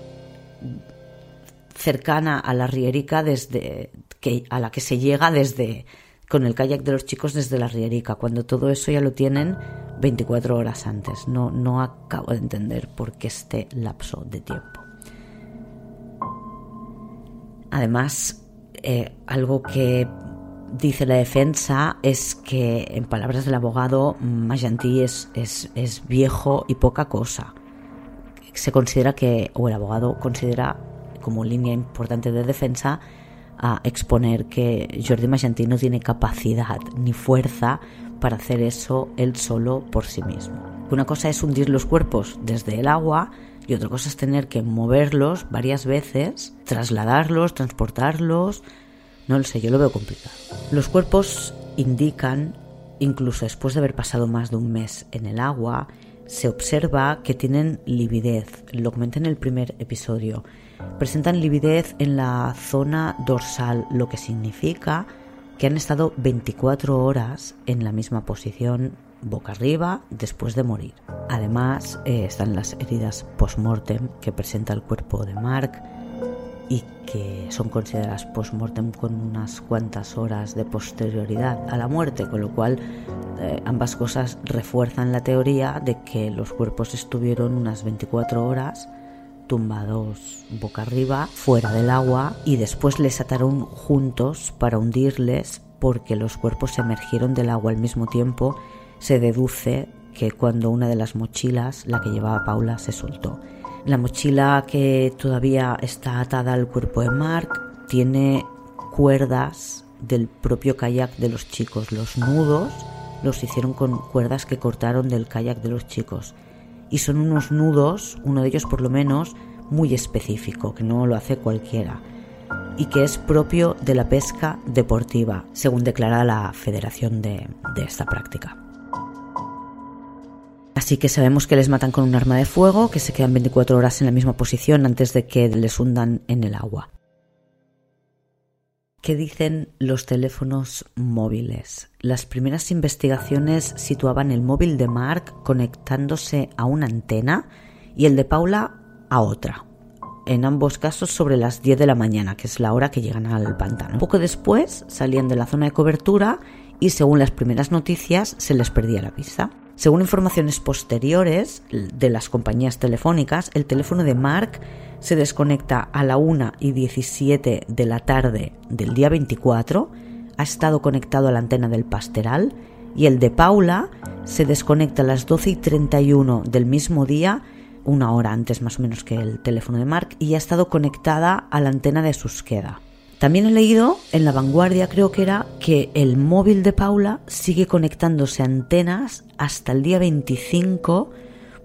cercana a la Rierica desde que, a la que se llega desde con el kayak de los chicos desde la Rierica, cuando todo eso ya lo tienen 24 horas antes. No, no acabo de entender por qué este lapso de tiempo. Además, eh, algo que dice la defensa es que, en palabras del abogado, Magentí es, es, es viejo y poca cosa. Se considera que, o el abogado considera como línea importante de defensa, a exponer que Jordi Magentí no tiene capacidad ni fuerza para hacer eso él solo por sí mismo. Una cosa es hundir los cuerpos desde el agua y otra cosa es tener que moverlos varias veces, trasladarlos, transportarlos. No lo sé, yo lo veo complicado. Los cuerpos indican, incluso después de haber pasado más de un mes en el agua, se observa que tienen lividez. Lo comenté en el primer episodio. Presentan lividez en la zona dorsal, lo que significa que han estado 24 horas en la misma posición boca arriba después de morir. Además, eh, están las heridas post-mortem que presenta el cuerpo de Mark y que son consideradas post-mortem con unas cuantas horas de posterioridad a la muerte, con lo cual eh, ambas cosas refuerzan la teoría de que los cuerpos estuvieron unas 24 horas tumbados boca arriba, fuera del agua, y después les ataron juntos para hundirles porque los cuerpos emergieron del agua al mismo tiempo. Se deduce que cuando una de las mochilas, la que llevaba Paula, se soltó. La mochila que todavía está atada al cuerpo de Mark tiene cuerdas del propio kayak de los chicos. Los nudos los hicieron con cuerdas que cortaron del kayak de los chicos y son unos nudos, uno de ellos por lo menos, muy específico, que no lo hace cualquiera y que es propio de la pesca deportiva, según declara la federación de, de esta práctica. Así que sabemos que les matan con un arma de fuego, que se quedan 24 horas en la misma posición antes de que les hundan en el agua. ¿Qué dicen los teléfonos móviles? Las primeras investigaciones situaban el móvil de Mark conectándose a una antena y el de Paula a otra. En ambos casos sobre las 10 de la mañana, que es la hora que llegan al pantano. Poco después salían de la zona de cobertura y según las primeras noticias se les perdía la pista. Según informaciones posteriores de las compañías telefónicas, el teléfono de Mark se desconecta a la 1 y 17 de la tarde del día 24, ha estado conectado a la antena del Pasteral y el de Paula se desconecta a las 12 y 31 del mismo día, una hora antes más o menos que el teléfono de Mark, y ha estado conectada a la antena de Susqueda. También he leído en la vanguardia, creo que era, que el móvil de Paula sigue conectándose a antenas hasta el día 25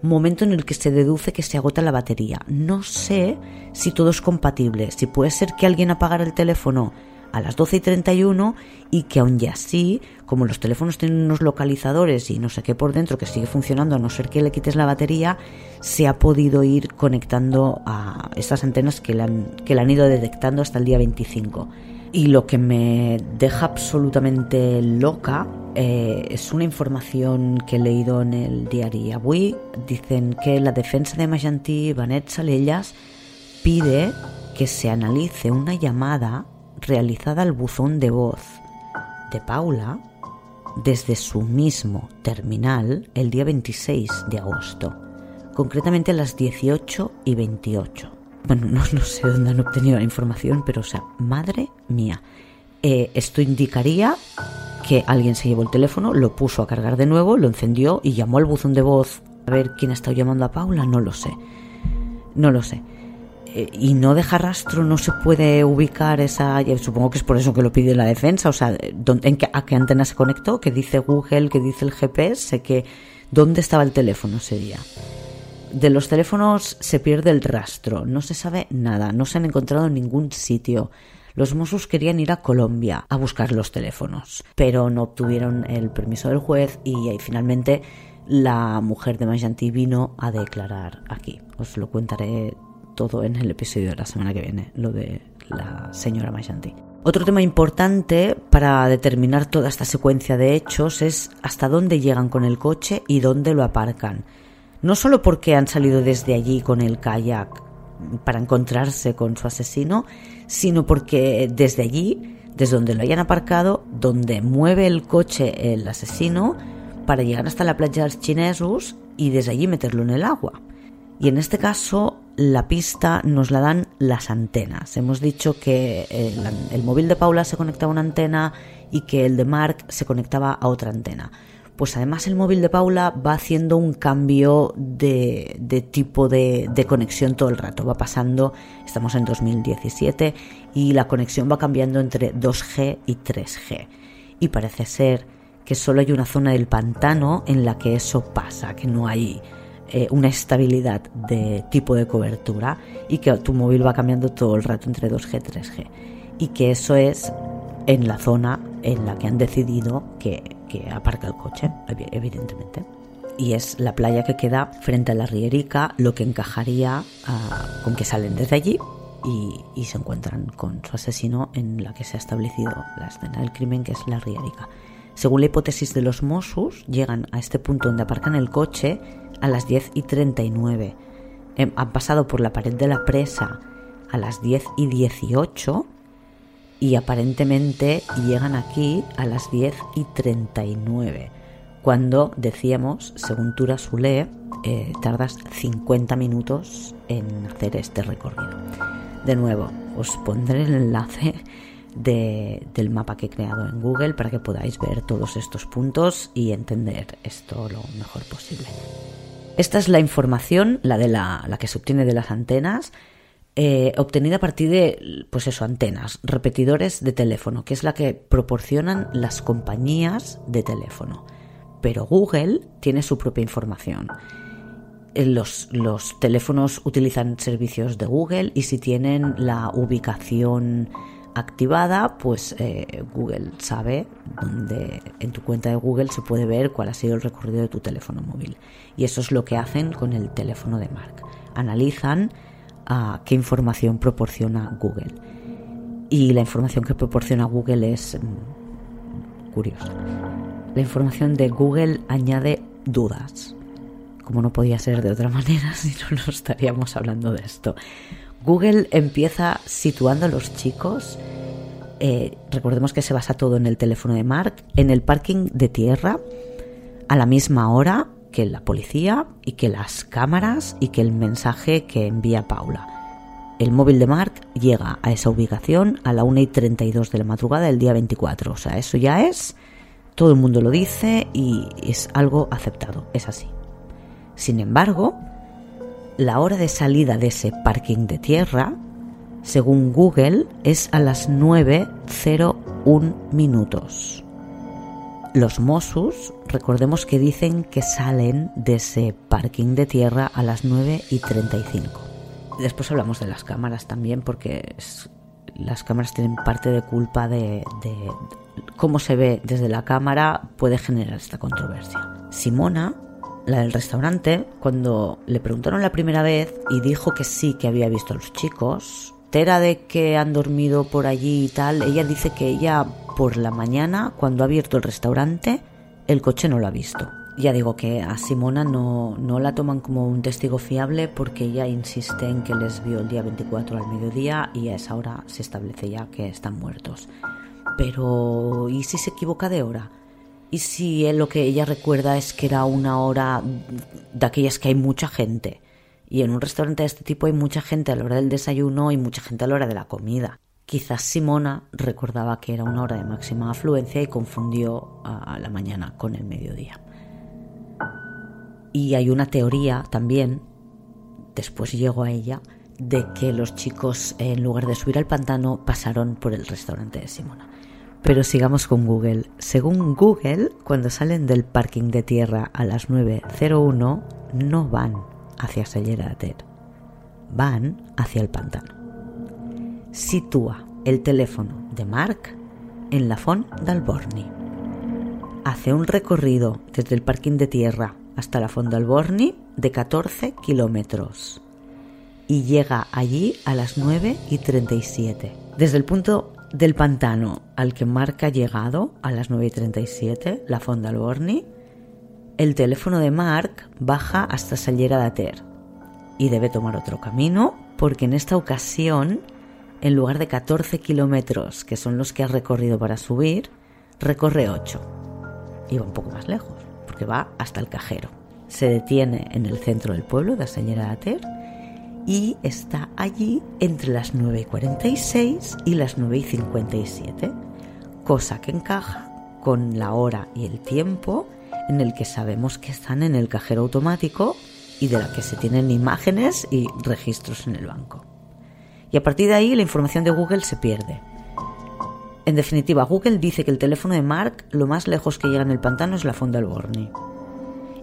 momento en el que se deduce que se agota la batería. No sé si todo es compatible, si puede ser que alguien apagara el teléfono a las 12 y 31 y que aún ya así, como los teléfonos tienen unos localizadores y no sé qué por dentro que sigue funcionando a no ser que le quites la batería, se ha podido ir conectando a estas antenas que la han, que han ido detectando hasta el día 25. Y lo que me deja absolutamente loca eh, es una información que he leído en el diario Avui. Dicen que la defensa de Magentí, Benet Salellas, pide que se analice una llamada realizada al buzón de voz de Paula desde su mismo terminal el día 26 de agosto, concretamente a las 18 y 28. Bueno, no, sé dónde han obtenido la información, pero o sea, madre mía. Eh, esto indicaría que alguien se llevó el teléfono, lo puso a cargar de nuevo, lo encendió y llamó al buzón de voz a ver quién ha estado llamando a Paula, no lo sé. No lo sé. Eh, y no deja rastro, no se puede ubicar esa. Supongo que es por eso que lo pide la defensa. O sea, en qué, ¿a qué antena se conectó? ¿Qué dice Google? ¿Qué dice el GPS? Sé que. ¿Dónde estaba el teléfono ese día? De los teléfonos se pierde el rastro, no se sabe nada, no se han encontrado en ningún sitio. Los Mossos querían ir a Colombia a buscar los teléfonos, pero no obtuvieron el permiso del juez y finalmente la mujer de Majanti vino a declarar aquí. Os lo contaré todo en el episodio de la semana que viene, lo de la señora Majanti. Otro tema importante para determinar toda esta secuencia de hechos es hasta dónde llegan con el coche y dónde lo aparcan no solo porque han salido desde allí con el kayak para encontrarse con su asesino, sino porque desde allí, desde donde lo hayan aparcado, donde mueve el coche el asesino, para llegar hasta la playa de los chinesos y desde allí meterlo en el agua. Y en este caso la pista nos la dan las antenas. Hemos dicho que el, móvil de Paula se conectaba a una antena y que el de Mark se conectaba a otra antena. Pues además el móvil de Paula va haciendo un cambio de, de tipo de, de, conexión todo el rato. Va pasando, estamos en 2017, y la conexión va cambiando entre 2G y 3G. Y parece ser que solo hay una zona del pantano en la que eso pasa, que no hay eh, una estabilidad de tipo de cobertura y que tu móvil va cambiando todo el rato entre 2G y 3G. Y que eso es en la zona en la que han decidido que, que aparca el coche, evidentemente. Y es la playa que queda frente a la Rierica, lo que encajaría ah, con que salen desde allí y, y, se encuentran con su asesino en la que se ha establecido la escena del crimen, que es la Rierica. Según la hipótesis de los Mossos, llegan a este punto donde aparcan el coche a las 10 y 39. Em, han pasado por la pared de la presa a las 10 y 18 y aparentemente llegan aquí a las 10 y 39. Cuando decíamos, según Tura Sule, eh, tardas 50 minutos en hacer este recorrido. De nuevo, os pondré el enlace del mapa que he creado en Google para que podáis ver todos estos puntos y entender esto lo mejor posible. Esta es la información, la de la, que se obtiene de las antenas, eh, obtenida a partir de, pues eso, antenas, repetidores de teléfono, que es la que proporcionan las compañías de teléfono. Pero Google tiene su propia información. Eh, los teléfonos utilizan servicios de Google y si tienen la ubicación activada, pues eh, Google sabe dónde en tu cuenta de Google se puede ver cuál ha sido el recorrido de tu teléfono móvil. Y eso es lo que hacen con el teléfono de Mark. Analizan ah, qué información proporciona Google. Y la información que proporciona Google es mm, curiosa. La información de Google añade dudas. Como no podía ser de otra manera, si no, no estaríamos hablando de esto. Google empieza situando a los chicos, eh, recordemos que se basa todo en el teléfono de Mark, en el parking de tierra, a la misma hora que la policía y que las cámaras y que el mensaje que envía Paula. El móvil de Mark llega a esa ubicación a la 1 y 32 de la madrugada del día 24. O sea, eso ya es, todo el mundo lo dice y es algo aceptado, es así. Sin embargo, la hora de salida de ese parking de tierra, según Google, es a las 9.01 minutos. Los Mossos, recordemos que dicen que salen de ese parking de tierra a las 9 y 35. Después hablamos de las cámaras también, porque las cámaras tienen parte de culpa de, de cómo se ve desde la cámara, puede generar esta controversia. Simona la del restaurante, cuando le preguntaron la primera vez y dijo que sí, que había visto a los chicos, tera de que han dormido por allí y tal, ella dice que ella por la mañana, cuando ha abierto el restaurante, el coche no lo ha visto. Ya digo que a Simona no, no la toman como un testigo fiable porque ella insiste en que les vio el día 24 al mediodía y a esa hora se establece ya que están muertos. Pero, ¿y si se equivoca de hora? Y si lo que ella recuerda es que era una hora de aquellas que hay mucha gente. Y en un restaurante de este tipo hay mucha gente a la hora del desayuno y mucha gente a la hora de la comida. Quizás Simona recordaba que era una hora de máxima afluencia y confundió a la mañana con el mediodía. Y hay una teoría también, después llegó a ella, de que los chicos en lugar de subir al pantano pasaron por el restaurante de Simona. Pero sigamos con Google. Según Google, cuando salen del parking de tierra a las 9.01, no van hacia Ter, van hacia el pantano. Sitúa el teléfono de Mark en la Font d'Alborni. Hace un recorrido desde el parking de tierra hasta la Font d'Alborni de 14 kilómetros y llega allí a las 9 y 37. Desde el punto del pantano al que Mark ha llegado a las 9.37, la Fonda Alborni, el teléfono de Mark baja hasta Sallera de Ter y debe tomar otro camino porque en esta ocasión, en lugar de 14 kilómetros, que son los que ha recorrido para subir, recorre 8 y va un poco más lejos porque va hasta el cajero. Se detiene en el centro del pueblo de Sallera de Ter y está allí entre las 9.46 y las 9.57, cosa que encaja con la hora y el tiempo en el que sabemos que están en el cajero automático y de la que se tienen imágenes y registros en el banco. Y a partir de ahí la información de Google se pierde. En definitiva, Google dice que el teléfono de Mark lo más lejos que llega en el pantano es la fonda Alborni.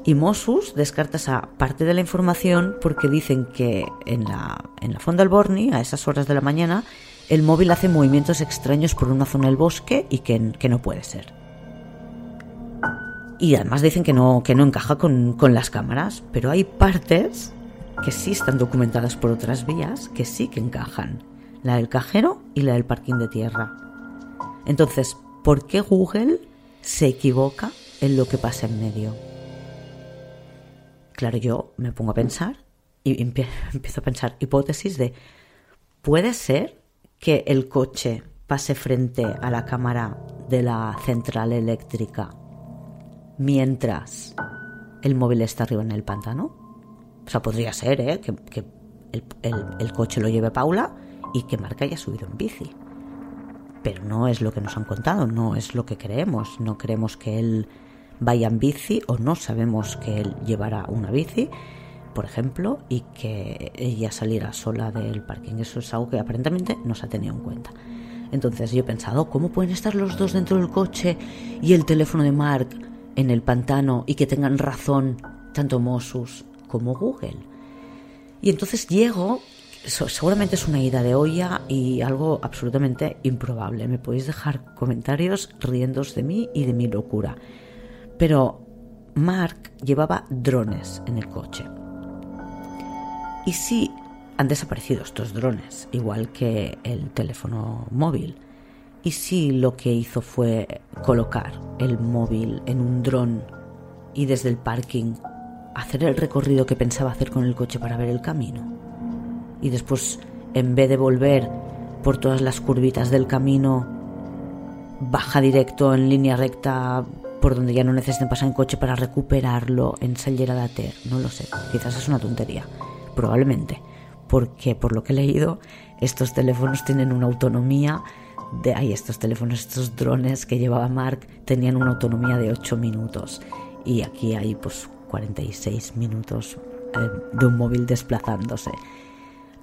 Y Mossus descarta esa parte de la información porque dicen que en la, en la fonda Alborni, a esas horas de la mañana, el móvil hace movimientos extraños por una zona del bosque y que, que no puede ser. Y además dicen que no, que no encaja con, con las cámaras, pero hay partes que sí están documentadas por otras vías que sí que encajan. La del cajero y la del parking de tierra. Entonces, ¿por qué Google se equivoca en lo que pasa en medio? Claro, yo me pongo a pensar y empiezo a pensar hipótesis de, ¿puede ser que el coche pase frente a la cámara de la central eléctrica mientras el móvil está arriba en el pantano? O sea, podría ser, ¿eh? Que, el, coche lo lleve Paula y que Marca haya subido en bici. Pero no es lo que nos han contado, no es lo que creemos. No creemos que él vaya en bici o no sabemos que él llevará una bici, por ejemplo, y que ella saliera sola del parking. Eso es algo que aparentemente no se ha tenido en cuenta. Entonces yo he pensado, ¿cómo pueden estar los dos dentro del coche y el teléfono de Mark en el pantano y que tengan razón tanto Mossus como Google? Y entonces llego seguramente es una ida de olla y algo absolutamente improbable. Me podéis dejar comentarios riéndos de mí y de mi locura. Pero Mark llevaba drones en el coche. Y sí, han desaparecido estos drones, igual que el teléfono móvil. Y sí, lo que hizo fue colocar el móvil en un dron y desde el parking hacer el recorrido que pensaba hacer con el coche para ver el camino y después, en vez de volver por todas las curvitas del camino, baja directo en línea recta por donde ya no necesiten pasar en coche para recuperarlo en Sallera de Ter. No lo sé, quizás es una tontería, probablemente, porque por lo que he leído, estos teléfonos tienen una autonomía de ay, estos teléfonos, estos drones que llevaba Mark tenían una autonomía de 8 minutos y aquí hay pues 46 minutos eh, de un móvil desplazándose.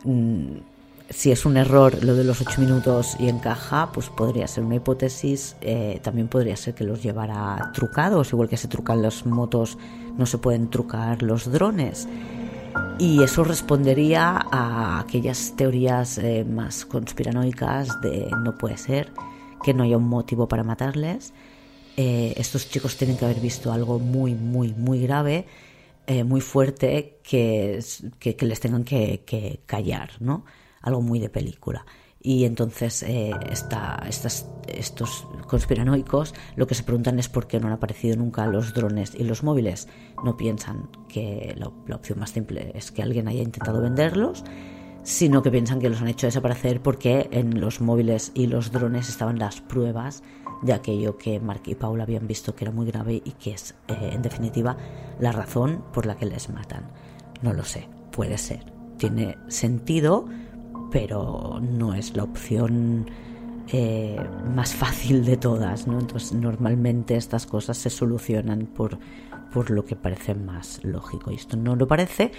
Mm, si es un error lo de los ocho minutos y encaja, pues podría ser una hipótesis. Eh, también podría ser que los llevara trucados, igual que se trucan las motos, no se pueden trucar los drones. Y eso respondería a aquellas teorías eh, más conspiranoicas de no puede ser, que no haya un motivo para matarles. Eh, estos chicos tienen que haber visto algo muy, muy, muy grave muy fuerte que, que, les tengan que, callar, ¿no? Algo muy de película. Y entonces eh, estos conspiranoicos lo que se preguntan es por qué no han aparecido nunca los drones y los móviles. No piensan que la, la opción más simple es que alguien haya intentado venderlos, sino que piensan que los han hecho desaparecer porque en los móviles y los drones estaban las pruebas de aquello que Mark y Paula habían visto que era muy grave y que es, eh, en definitiva, la razón por la que les matan. No lo sé, puede ser. Tiene sentido, pero no es la opción eh, más fácil de todas, ¿no? Entonces, normalmente estas cosas se solucionan por, por lo que parece más lógico. Y esto no lo parece,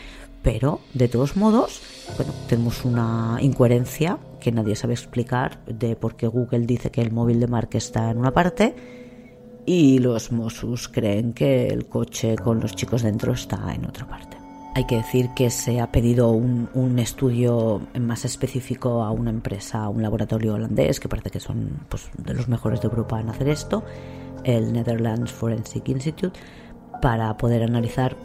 pero de todos modos, bueno, tenemos una incoherencia que nadie sabe explicar de por qué Google dice que el móvil de Mark está en una parte y los Mossus creen que el coche con los chicos dentro está en otra parte. Hay que decir que se ha pedido un, un, estudio más específico a una empresa, a un laboratorio holandés, que parece que son pues, de los mejores de Europa en hacer esto, el Netherlands Forensic Institute, para poder analizar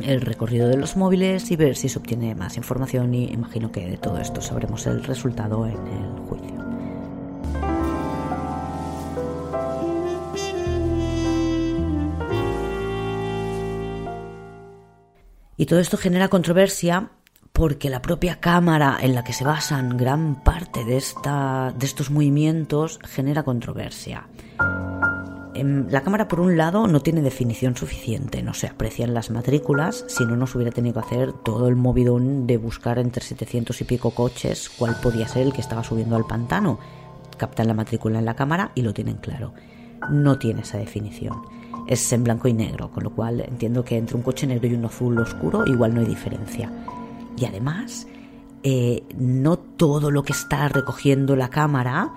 el recorrido de los móviles y ver si se obtiene más información y imagino que de todo esto sabremos el resultado en el juicio. Y todo esto genera controversia porque la propia cámara en la que se basan gran parte de, esta, de estos movimientos genera controversia. Em, la cámara, por un lado, no tiene definición suficiente, no se aprecian las matrículas, si no nos hubiera tenido que hacer todo el movidón de buscar entre 700 y pico coches cuál podía ser el que estaba subiendo al pantano. Captan la matrícula en la cámara y lo tienen claro. No tiene esa definición. Es en blanco y negro, con lo cual entiendo que entre un coche negro y un azul oscuro igual no hay diferencia. Y además, eh, no todo lo que está recogiendo la cámara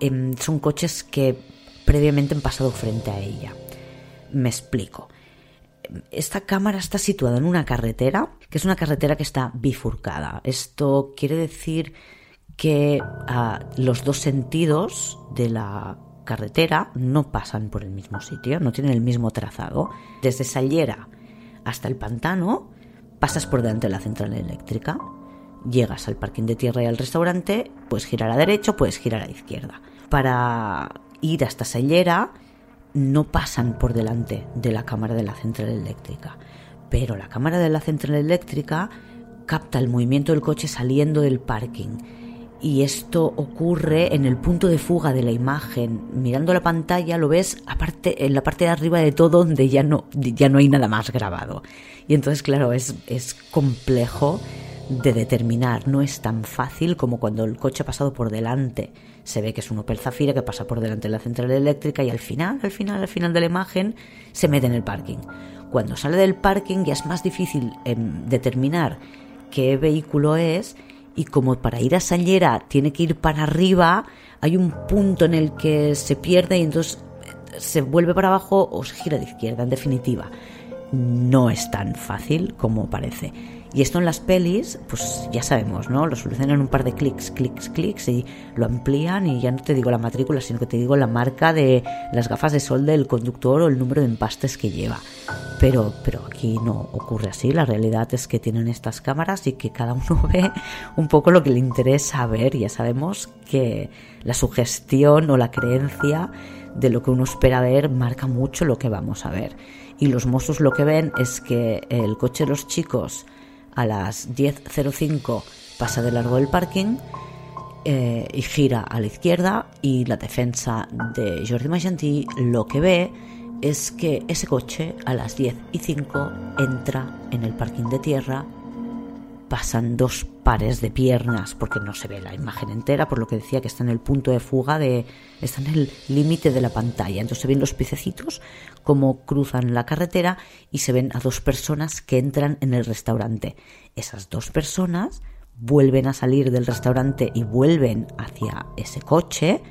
em, son coches que previamente han pasado frente a ella. Me explico. Esta cámara está situada en una carretera, que es una carretera que está bifurcada. Esto quiere decir que ah, los dos sentidos de la carretera no pasan por el mismo sitio, no tienen el mismo trazado. Desde Sallera hasta el pantano pasas por delante de la central eléctrica, llegas al parking de tierra y al restaurante, puedes girar a derecha, puedes girar a izquierda. Para ir hasta Sellera no pasan por delante de la cámara de la central eléctrica. Pero la cámara de la central eléctrica capta el movimiento del coche saliendo del parking. Y esto ocurre en el punto de fuga de la imagen. Mirando la pantalla lo ves aparte, en la parte de arriba de todo donde ya no, ya no hay nada más grabado. Y entonces, claro, es, es complejo de determinar. No es tan fácil como cuando el coche ha pasado por delante se ve que es un Opel Zafira que pasa por delante de la central eléctrica y al final, al final, al final de la imagen se mete en el parking. Cuando sale del parking ya es más difícil em, determinar qué vehículo es y como para ir a Sallera tiene que ir para arriba, hay un punto en el que se pierde y entonces eh, se vuelve para abajo o se gira de izquierda, en definitiva. No es tan fácil como parece. Y esto en las pelis, pues ya sabemos, ¿no? Lo solucionan un par de clics, clics, clics y lo amplían y ya no te digo la matrícula, sino que te digo la marca de las gafas de sol del conductor o el número de empastes que lleva. Pero, pero aquí no ocurre así, la realidad es que tienen estas cámaras y que cada uno ve un poco lo que le interesa ver. Ya sabemos que la sugestión o la creencia de lo que uno espera ver marca mucho lo que vamos a ver. Y los mozos lo que ven es que el coche de los chicos a las 10.05 pasa de largo del parking eh, y gira a la izquierda y la defensa de Jordi Magentí lo que ve es que ese coche a las 10 y 5 entra en el parking de tierra pasan dos pares de piernas porque no se ve la imagen entera, por lo que decía que está en el punto de fuga de está en el límite de la pantalla. Entonces se ven los piececitos como cruzan la carretera y se ven a dos personas que entran en el restaurante. Esas dos personas vuelven a salir del restaurante y vuelven hacia ese coche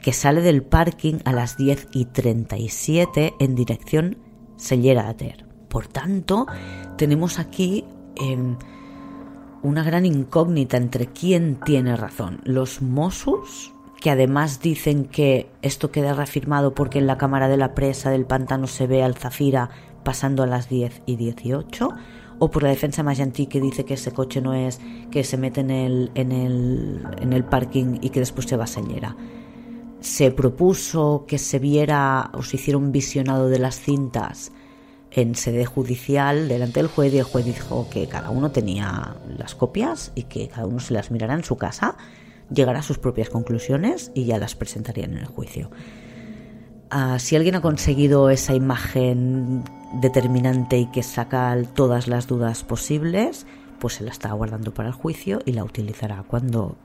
que sale del parking a las 10 y 37 en dirección Sellera Ater. Por tanto, tenemos aquí em, una gran incógnita entre quién tiene razón. Los Mossos, que además dicen que esto queda reafirmado porque en la cámara de la presa del pantano se ve al Zafira pasando a las 10 y 18, o por la defensa Magentí que dice que ese coche no es, que se mete en el, en el, en el parking y que después se va a Sellera. Se propuso que se viera o se hiciera un visionado de las cintas en sede judicial delante del juez y el juez dijo que cada uno tenía las copias y que cada uno se las mirara en su casa, llegará a sus propias conclusiones y ya las presentaría en el juicio. Ah, si alguien ha conseguido esa imagen determinante y que saca todas las dudas posibles, pues se la está guardando para el juicio y la utilizará cuando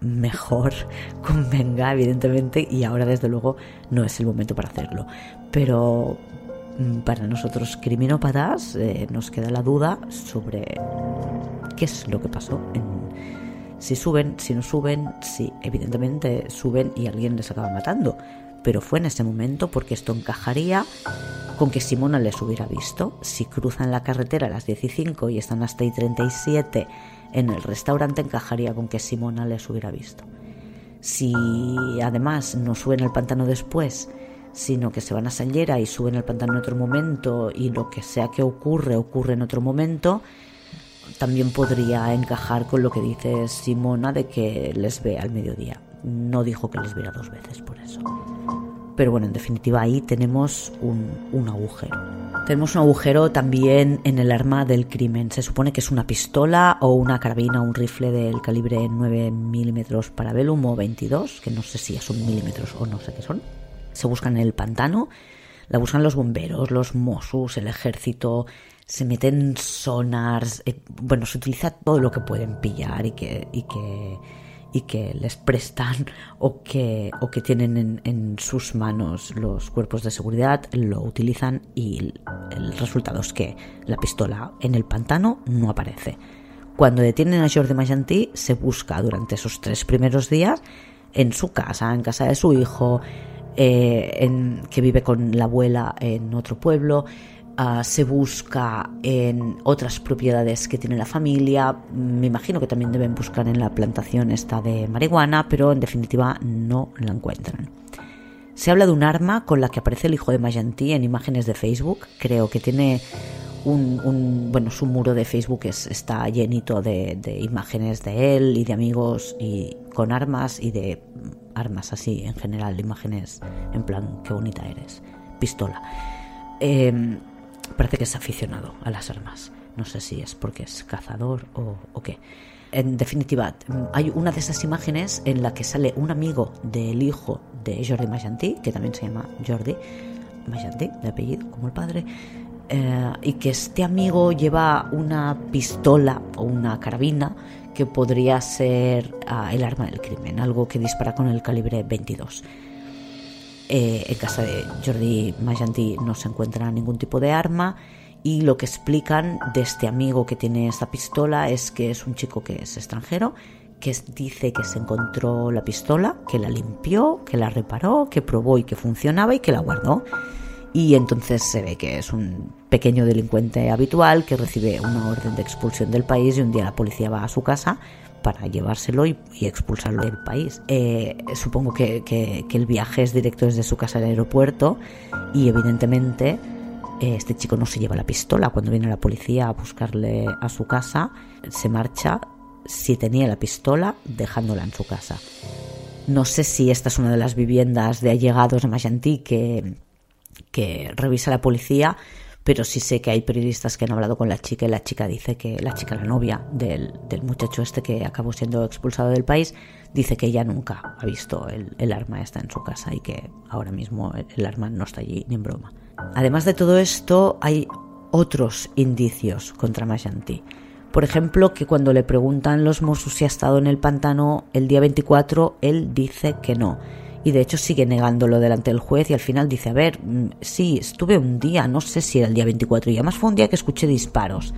mejor convenga, evidentemente, y ahora desde luego no es el momento para hacerlo. Pero Mm, para nosotros criminópatas eh, nos queda la duda sobre qué es lo que pasó. Si suben, si no suben, si evidentemente suben y alguien les acaba matando. Pero fue en ese momento porque esto encajaría con que Simona les hubiera visto. Si cruzan la carretera a las 15 y están hasta ahí 37 en el restaurante, encajaría con que Simona les hubiera visto. Si además no suben al pantano después sino que se van a Sallera y suben al pantano en otro momento y lo que sea que ocurre ocurre en otro momento, también podría encajar con lo que dice Simona de que les ve al mediodía. No dijo que les viera dos veces por eso. Pero bueno, en definitiva ahí tenemos un, un agujero. Tenemos un agujero también en el arma del crimen. Se supone que es una pistola o una carabina un rifle del calibre 9 milímetros para Velum o 22, que no sé si son milímetros o no sé qué son se buscan en el pantano, la buscan los bomberos, los Mossos, el ejército, se meten sonars, eh, bueno, se utiliza todo lo que pueden pillar y que, y que, y que les prestan o que, o que tienen en, en, sus manos los cuerpos de seguridad, lo utilizan y el resultado es que la pistola en el pantano no aparece. Cuando detienen a Jordi Magentí, se busca durante esos tres primeros días en su casa, en casa de su hijo, eh, en, que vive con la abuela en otro pueblo, uh, se busca en otras propiedades que tiene la familia, me imagino que también deben buscar en la plantación esta de marihuana, pero en definitiva no la encuentran. Se habla de un arma con la que aparece el hijo de Magentí en imágenes de Facebook, creo que tiene un, bueno, su muro de Facebook está llenito de, imágenes de él y de amigos y con armas y de armas así en general, imágenes en plan, qué bonita eres, pistola. Em, parece que es aficionado a las armas. No sé si es porque es cazador o, qué. En definitiva, hay una de esas imágenes en la que sale un amigo del hijo de Jordi Magentí, que también se llama Jordi Magentí, de apellido, como el padre, eh, y que este amigo lleva una pistola o una carabina que podría ser ah, el arma del crimen, algo que dispara con el calibre 22. Eh, en casa de Jordi Majanti no se encuentra ningún tipo de arma y lo que explican de este amigo que tiene esta pistola es que es un chico que es extranjero, que dice que se encontró la pistola, que la limpió, que la reparó, que probó y que funcionaba y que la guardó y entonces se ve que es un pequeño delincuente habitual que recibe una orden de expulsión del país y un día la policía va a su casa para llevárselo y, expulsarlo del país. Eh, supongo que, que, el viaje es directo desde su casa al aeropuerto y evidentemente eh, este chico no se lleva la pistola. Cuando viene la policía a buscarle a su casa, se marcha si tenía la pistola dejándola en su casa. No sé si esta es una de las viviendas de allegados de Magentí que, que revisa la policía, pero sí sé que hay periodistas que han hablado con la chica y la chica dice que la chica, la novia del, muchacho este que acabó siendo expulsado del país, dice que ella nunca ha visto el, arma está en su casa y que ahora mismo el, arma no está allí ni en broma. Además de todo esto, hay otros indicios contra Majanti. Por ejemplo, que cuando le preguntan los Mossos si ha estado en el pantano el día 24, él dice que no y de hecho sigue negándolo delante del juez y al final dice, a ver, mm, sí, estuve un día, no sé si era el día 24 y además fue un día que escuché disparos,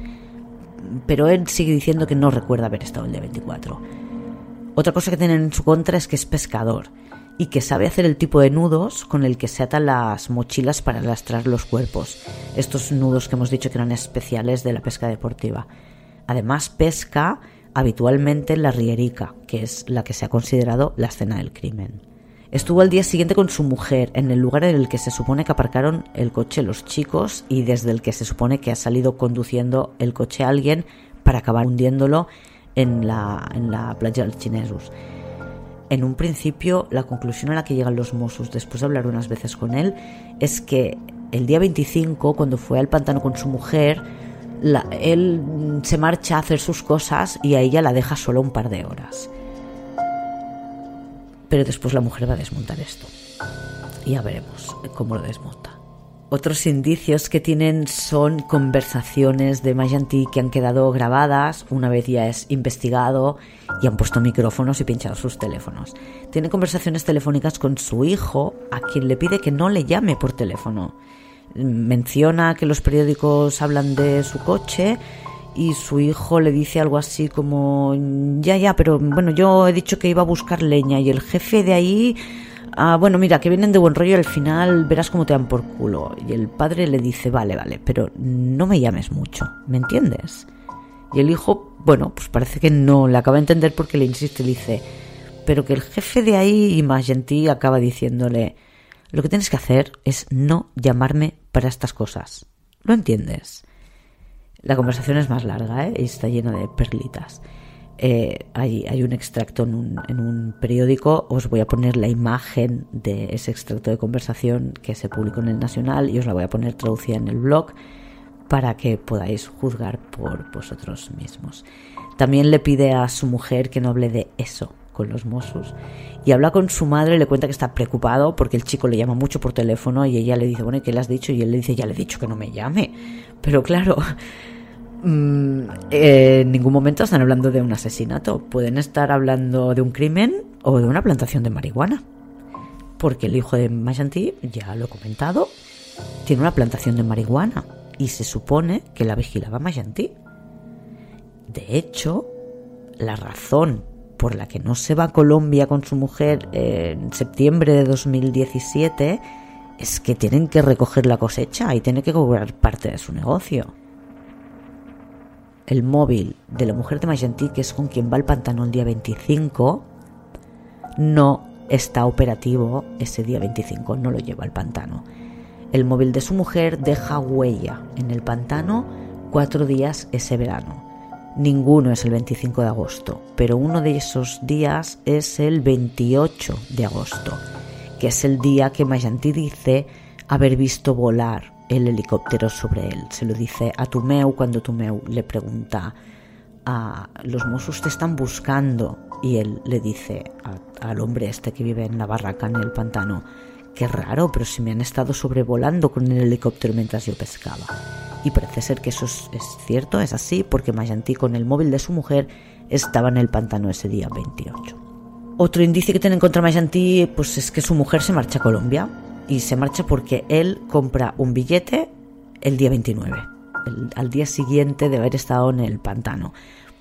pero él sigue diciendo que no recuerda haber estado el día 24. Otra cosa que tiene en su contra es que es pescador y que sabe hacer el tipo de nudos con el que se atan las mochilas para lastrar los cuerpos. Estos nudos que hemos dicho que eran especiales de la pesca deportiva. Además pesca habitualmente en la rierica, que es la que se ha considerado la escena del crimen. Estuvo al día siguiente con su mujer en el lugar en el que se supone que aparcaron el coche los chicos y desde el que se supone que ha salido conduciendo el coche alguien para acabar hundiéndolo en la, en la playa del Chinesus. En un principio, la conclusión a la que llegan los Mossos después de hablar unas veces con él es que el día 25, cuando fue al pantano con su mujer, él se marcha a hacer sus cosas y a ella la deja solo un par de horas pero después la mujer va a desmontar esto. Ya veremos cómo lo desmonta. Otros indicios que tienen son conversaciones de Majanti que han quedado grabadas una vez ya es investigado y han puesto micrófonos y pinchado sus teléfonos. Tiene conversaciones telefónicas con su hijo, a quien le pide que no le llame por teléfono. Menciona que los periódicos hablan de su coche y su hijo le dice algo así como, ya, ya, pero bueno, yo he dicho que iba a buscar leña y el jefe de ahí, ah, bueno, mira, que vienen de buen rollo al final verás cómo te dan por culo. Y el padre le dice, vale, vale, pero no me llames mucho, ¿me entiendes? Y el hijo, bueno, pues parece que no, le acaba de entender porque le insiste, le dice, pero que el jefe de ahí y más gentil acaba diciéndole, lo que tienes que hacer es no llamarme para estas cosas. ¿Lo entiendes? La conversación es más larga ¿eh? y está llena de perlitas. Eh, hay, un extracto en un, periódico, os voy a poner la imagen de ese extracto de conversación que se publicó en el Nacional y os la voy a poner traducida en el blog para que podáis juzgar por vosotros mismos. También le pide a su mujer que no hable de eso con los Mossos y habla con su madre, le cuenta que está preocupado porque el chico le llama mucho por teléfono y ella le dice, bueno, ¿qué le has dicho? Y él le dice, ya le he dicho que no me llame. Pero claro, mm, en ningún momento están hablando de un asesinato. Pueden estar hablando de un crimen o de una plantación de marihuana. Porque el hijo de Mayanti, ya lo he comentado, tiene una plantación de marihuana y se supone que la vigilaba Mayanti. De hecho, la razón por la que no se va a Colombia con su mujer en septiembre de 2017 es que tienen que recoger la cosecha y tiene que cobrar parte de su negocio. El móvil de la mujer de Magentí, que es con quien va al pantano el día 25, no está operativo ese día 25, no lo lleva al pantano. El móvil de su mujer deja huella en el pantano cuatro días ese verano. Ninguno es el 25 de agosto, pero uno de esos días es el 28 de agosto, que es el día que Mayanti dice haber visto volar el helicóptero sobre él. Se lo dice a Tumeu cuando Tumeu le pregunta a los Mossos te están buscando y él le dice al hombre este que vive en la barraca en el pantano, qué raro, pero si me han estado sobrevolando con el helicóptero mientras yo pescaba. Y parece ser que eso es, cierto, es así, porque Mayanti con el móvil de su mujer estaba en el pantano ese día 28. Otro indicio que tienen contra Mayanti pues es que su mujer se marcha a Colombia y se marcha porque él compra un billete el día 29, al día siguiente de haber estado en el pantano,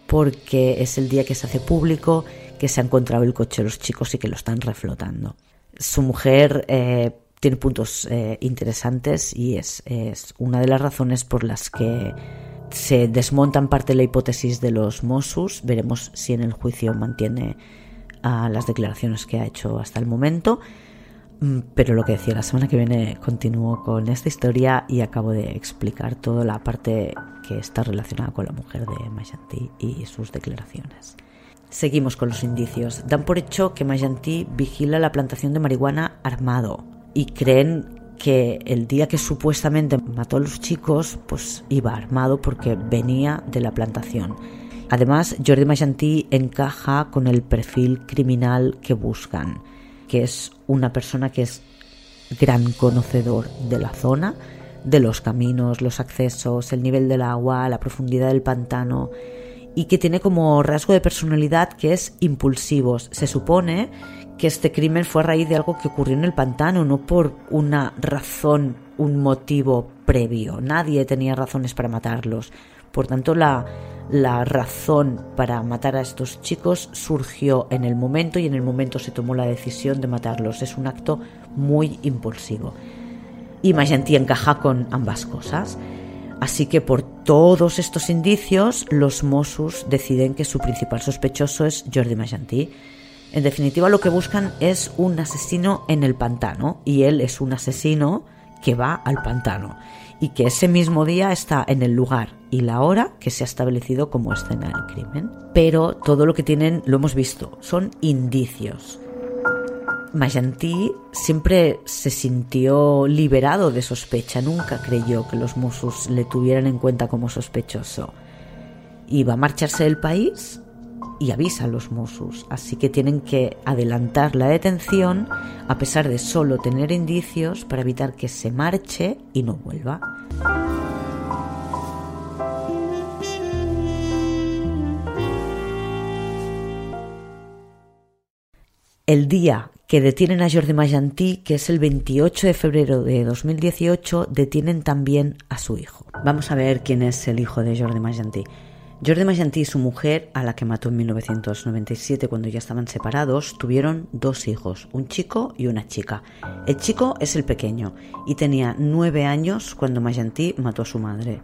porque es el día que se hace público que se ha encontrado el coche de los chicos y que lo están reflotando. Su mujer eh, tiene puntos eh, interesantes y es, una de las razones por las que se desmontan parte de la hipótesis de los Mossus. Veremos si en el juicio mantiene las declaraciones que ha hecho hasta el momento. Mm, pero lo que decía, la semana que viene continúo con esta historia y acabo de explicar toda la parte que está relacionada con la mujer de Mayanti y sus declaraciones. Seguimos con los indicios. Dan por hecho que Mayanti vigila la plantación de marihuana armado y creen que el día que supuestamente mató a los chicos, pues iba armado porque venía de la plantación. Además, Jordi Majanti encaja con el perfil criminal que buscan, que es una persona que es gran conocedor de la zona, de los caminos, los accesos, el nivel del agua, la profundidad del pantano y que tiene como rasgo de personalidad que es impulsivos. Se supone que este crimen fue a raíz de algo que ocurrió en el pantano, no por una razón, un motivo previo. Nadie tenía razones para matarlos. Por tanto, la, la razón para matar a estos chicos surgió en el momento y en el momento se tomó la decisión de matarlos. Es un acto muy impulsivo. Y Magentí encaja con ambas cosas. Así que por todos estos indicios, los Mossos deciden que su principal sospechoso es Jordi Magentí en definitiva, lo que buscan es un asesino en el pantano y él es un asesino que va al pantano y que ese mismo día está en el lugar y la hora que se ha establecido como escena del crimen. Pero todo lo que tienen, lo hemos visto, son indicios. Mayanti siempre se sintió liberado de sospecha, nunca creyó que los Mossos le tuvieran en cuenta como sospechoso. Iba a marcharse del país y avisa a los Mossos, así que tienen que adelantar la detención a pesar de solo tener indicios para evitar que se marche y no vuelva. El día que detienen a Jordi Magantí, que es el 28 de febrero de 2018, detienen también a su hijo. Vamos a ver quién es el hijo de Jordi Magantí. Jordi Magentí y su mujer, a la que mató en 1997 cuando ya estaban separados, tuvieron dos hijos, un chico y una chica. El chico es el pequeño y tenía nueve años cuando Magentí mató a su madre.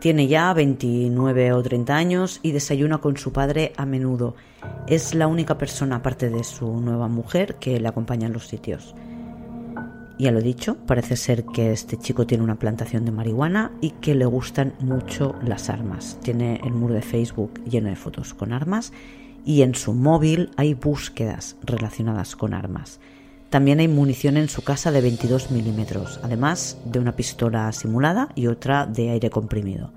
Tiene ya 29 o 30 años y desayuna con su padre a menudo. Es la única persona, aparte de su nueva mujer, que le acompaña en los sitios. Ya lo he dicho, parece ser que este chico tiene una plantación de marihuana y que le gustan mucho las armas. Tiene el muro de Facebook lleno de fotos con armas y en su móvil hay búsquedas relacionadas con armas. También hay munición en su casa de 22 milímetros, además de una pistola simulada y otra de aire comprimido.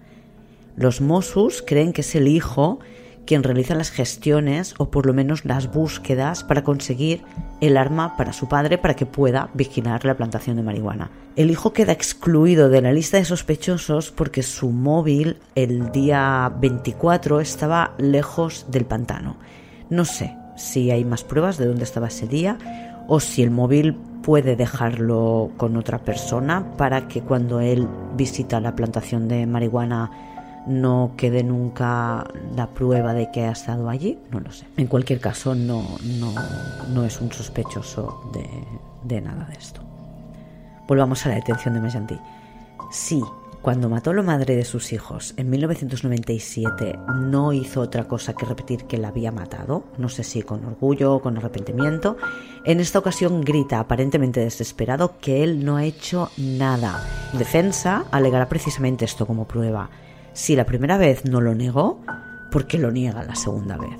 Los Mossus creen que es el hijo quien realiza las gestiones o por lo menos las búsquedas para conseguir el arma para su padre para que pueda vigilar la plantación de marihuana. El hijo queda excluido de la lista de sospechosos porque su móvil el día 24 estaba lejos del pantano. No sé si hay más pruebas de dónde estaba ese día o si el móvil puede dejarlo con otra persona para que cuando él visita la plantación de marihuana no quede nunca la prueba de que ha estado allí, no lo sé. En cualquier caso, no, no, no es un sospechoso de, de, nada de esto. Volvamos a la detención de Mejanti. Sí, cuando mató a la madre de sus hijos en 1997 no hizo otra cosa que repetir que la había matado, no sé si con orgullo o con arrepentimiento, en esta ocasión grita aparentemente desesperado que él no ha hecho nada. Defensa alegará precisamente esto como prueba. Si la primera vez no lo negó, ¿por qué lo niega la segunda vez?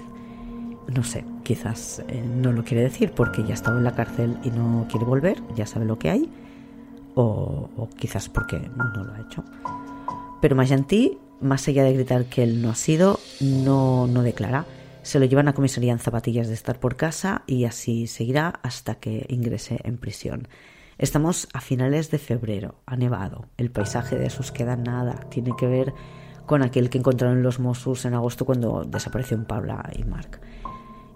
No sé, quizás eh, no lo quiere decir porque ya ha estado en la cárcel y no quiere volver, ya sabe lo que hay, o, quizás porque no lo ha hecho. Pero Mayanti, más allá de gritar que él no ha sido, no, no declara. Se lo llevan a comisaría en zapatillas de estar por casa y así seguirá hasta que ingrese en prisión. Estamos a finales de febrero, ha nevado, el paisaje de sus queda nada, tiene que ver con aquel que encontraron los Mossos en agosto cuando desaparecieron Paula y Mark.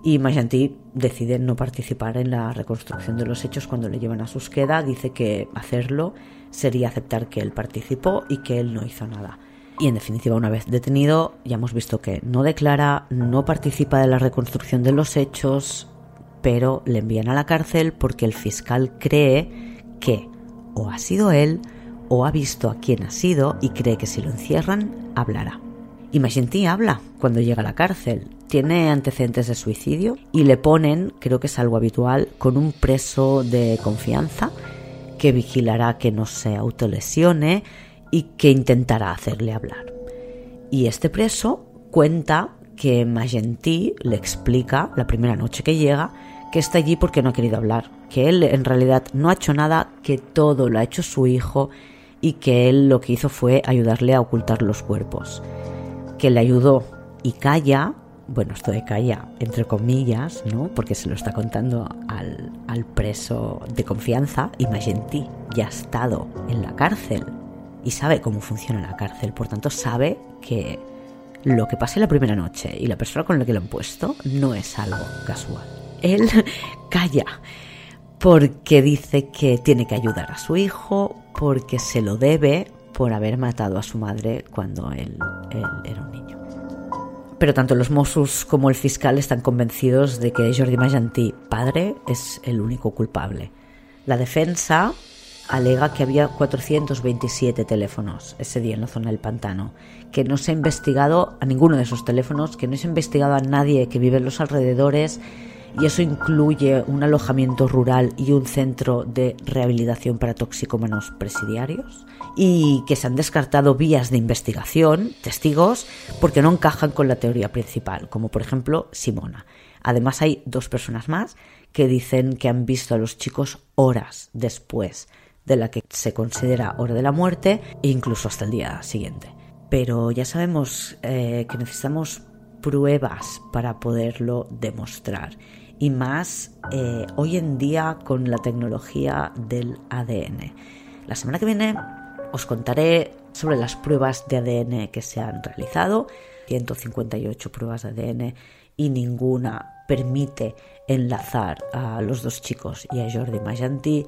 Y Majanti decide no participar en la reconstrucción de los hechos cuando le llevan a Susqueda. Dice que hacerlo sería aceptar que él participó y que él no hizo nada. Y en definitiva, una vez detenido, ya hemos visto que no declara, no participa de la reconstrucción de los hechos, pero le envían a la cárcel porque el fiscal cree que o ha sido él o ha visto a quién ha sido y cree que si lo encierran, hablará. Y Magenti habla cuando llega a la cárcel. Tiene antecedentes de suicidio y le ponen, creo que es algo habitual, con un preso de confianza que vigilará que no se autolesione y que intentará hacerle hablar. Y este preso cuenta que Magenti le explica la primera noche que llega que está allí porque no ha querido hablar, que él en realidad no ha hecho nada, que todo lo ha hecho su hijo y que él lo que hizo fue ayudarle a ocultar los cuerpos. Que le ayudó y calla, bueno, esto de calla entre comillas, ¿no? Porque se lo está contando al, al preso de confianza y Magenti ya ha estado en la cárcel y sabe cómo funciona la cárcel, por tanto sabe que lo que pase la primera noche y la persona con la que lo han puesto no es algo casual. Él calla porque dice que tiene que ayudar a su hijo, porque se lo debe por haber matado a su madre cuando él, era un niño. Pero tanto los Mossos como el fiscal están convencidos de que Jordi Majanti, padre, es el único culpable. La defensa alega que había 427 teléfonos ese día en la zona del pantano, que no se ha investigado a ninguno de esos teléfonos, que no se ha investigado a nadie que vive en los alrededores y eso incluye un alojamiento rural y un centro de rehabilitación para toxicómanos presidiarios y que se han descartado vías de investigación, testigos, porque no encajan con la teoría principal, como por ejemplo Simona. Además hay dos personas más que dicen que han visto a los chicos horas después de la que se considera hora de la muerte e incluso hasta el día siguiente. Pero ya sabemos eh, que necesitamos pruebas para poderlo demostrar y más eh, hoy en día con la tecnología del ADN. La semana que viene os contaré sobre las pruebas de ADN que se han realizado, 158 pruebas de ADN y ninguna permite enlazar a los dos chicos y a Jordi Majanti,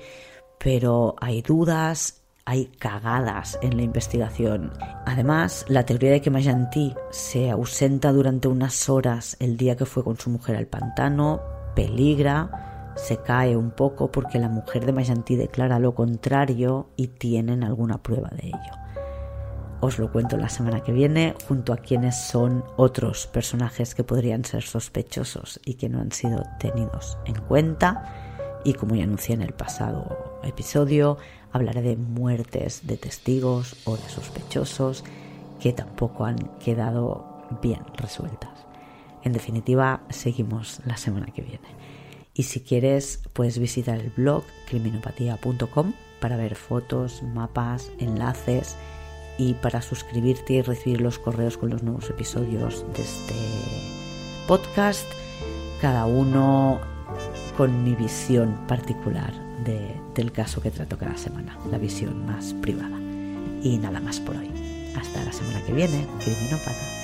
pero hay dudas, hay cagadas en la investigación. Además, la teoría de que Majanti se ausenta durante unas horas el día que fue con su mujer al pantano peligra, se cae un poco porque la mujer de Mayanti declara lo contrario y tienen alguna prueba de ello. Os lo cuento la semana que viene junto a quienes son otros personajes que podrían ser sospechosos y que no han sido tenidos en cuenta. Y como ya anuncié en el pasado episodio, hablaré de muertes de testigos o de sospechosos que tampoco han quedado bien resueltas. En definitiva, seguimos la semana que viene. Y si quieres, puedes visitar el blog criminopatía.com para ver fotos, mapas, enlaces y para suscribirte y recibir los correos con los nuevos episodios de este podcast, cada uno con mi visión particular del caso que trato cada semana, la visión más privada. Y nada más por hoy. Hasta la semana que viene, criminópata.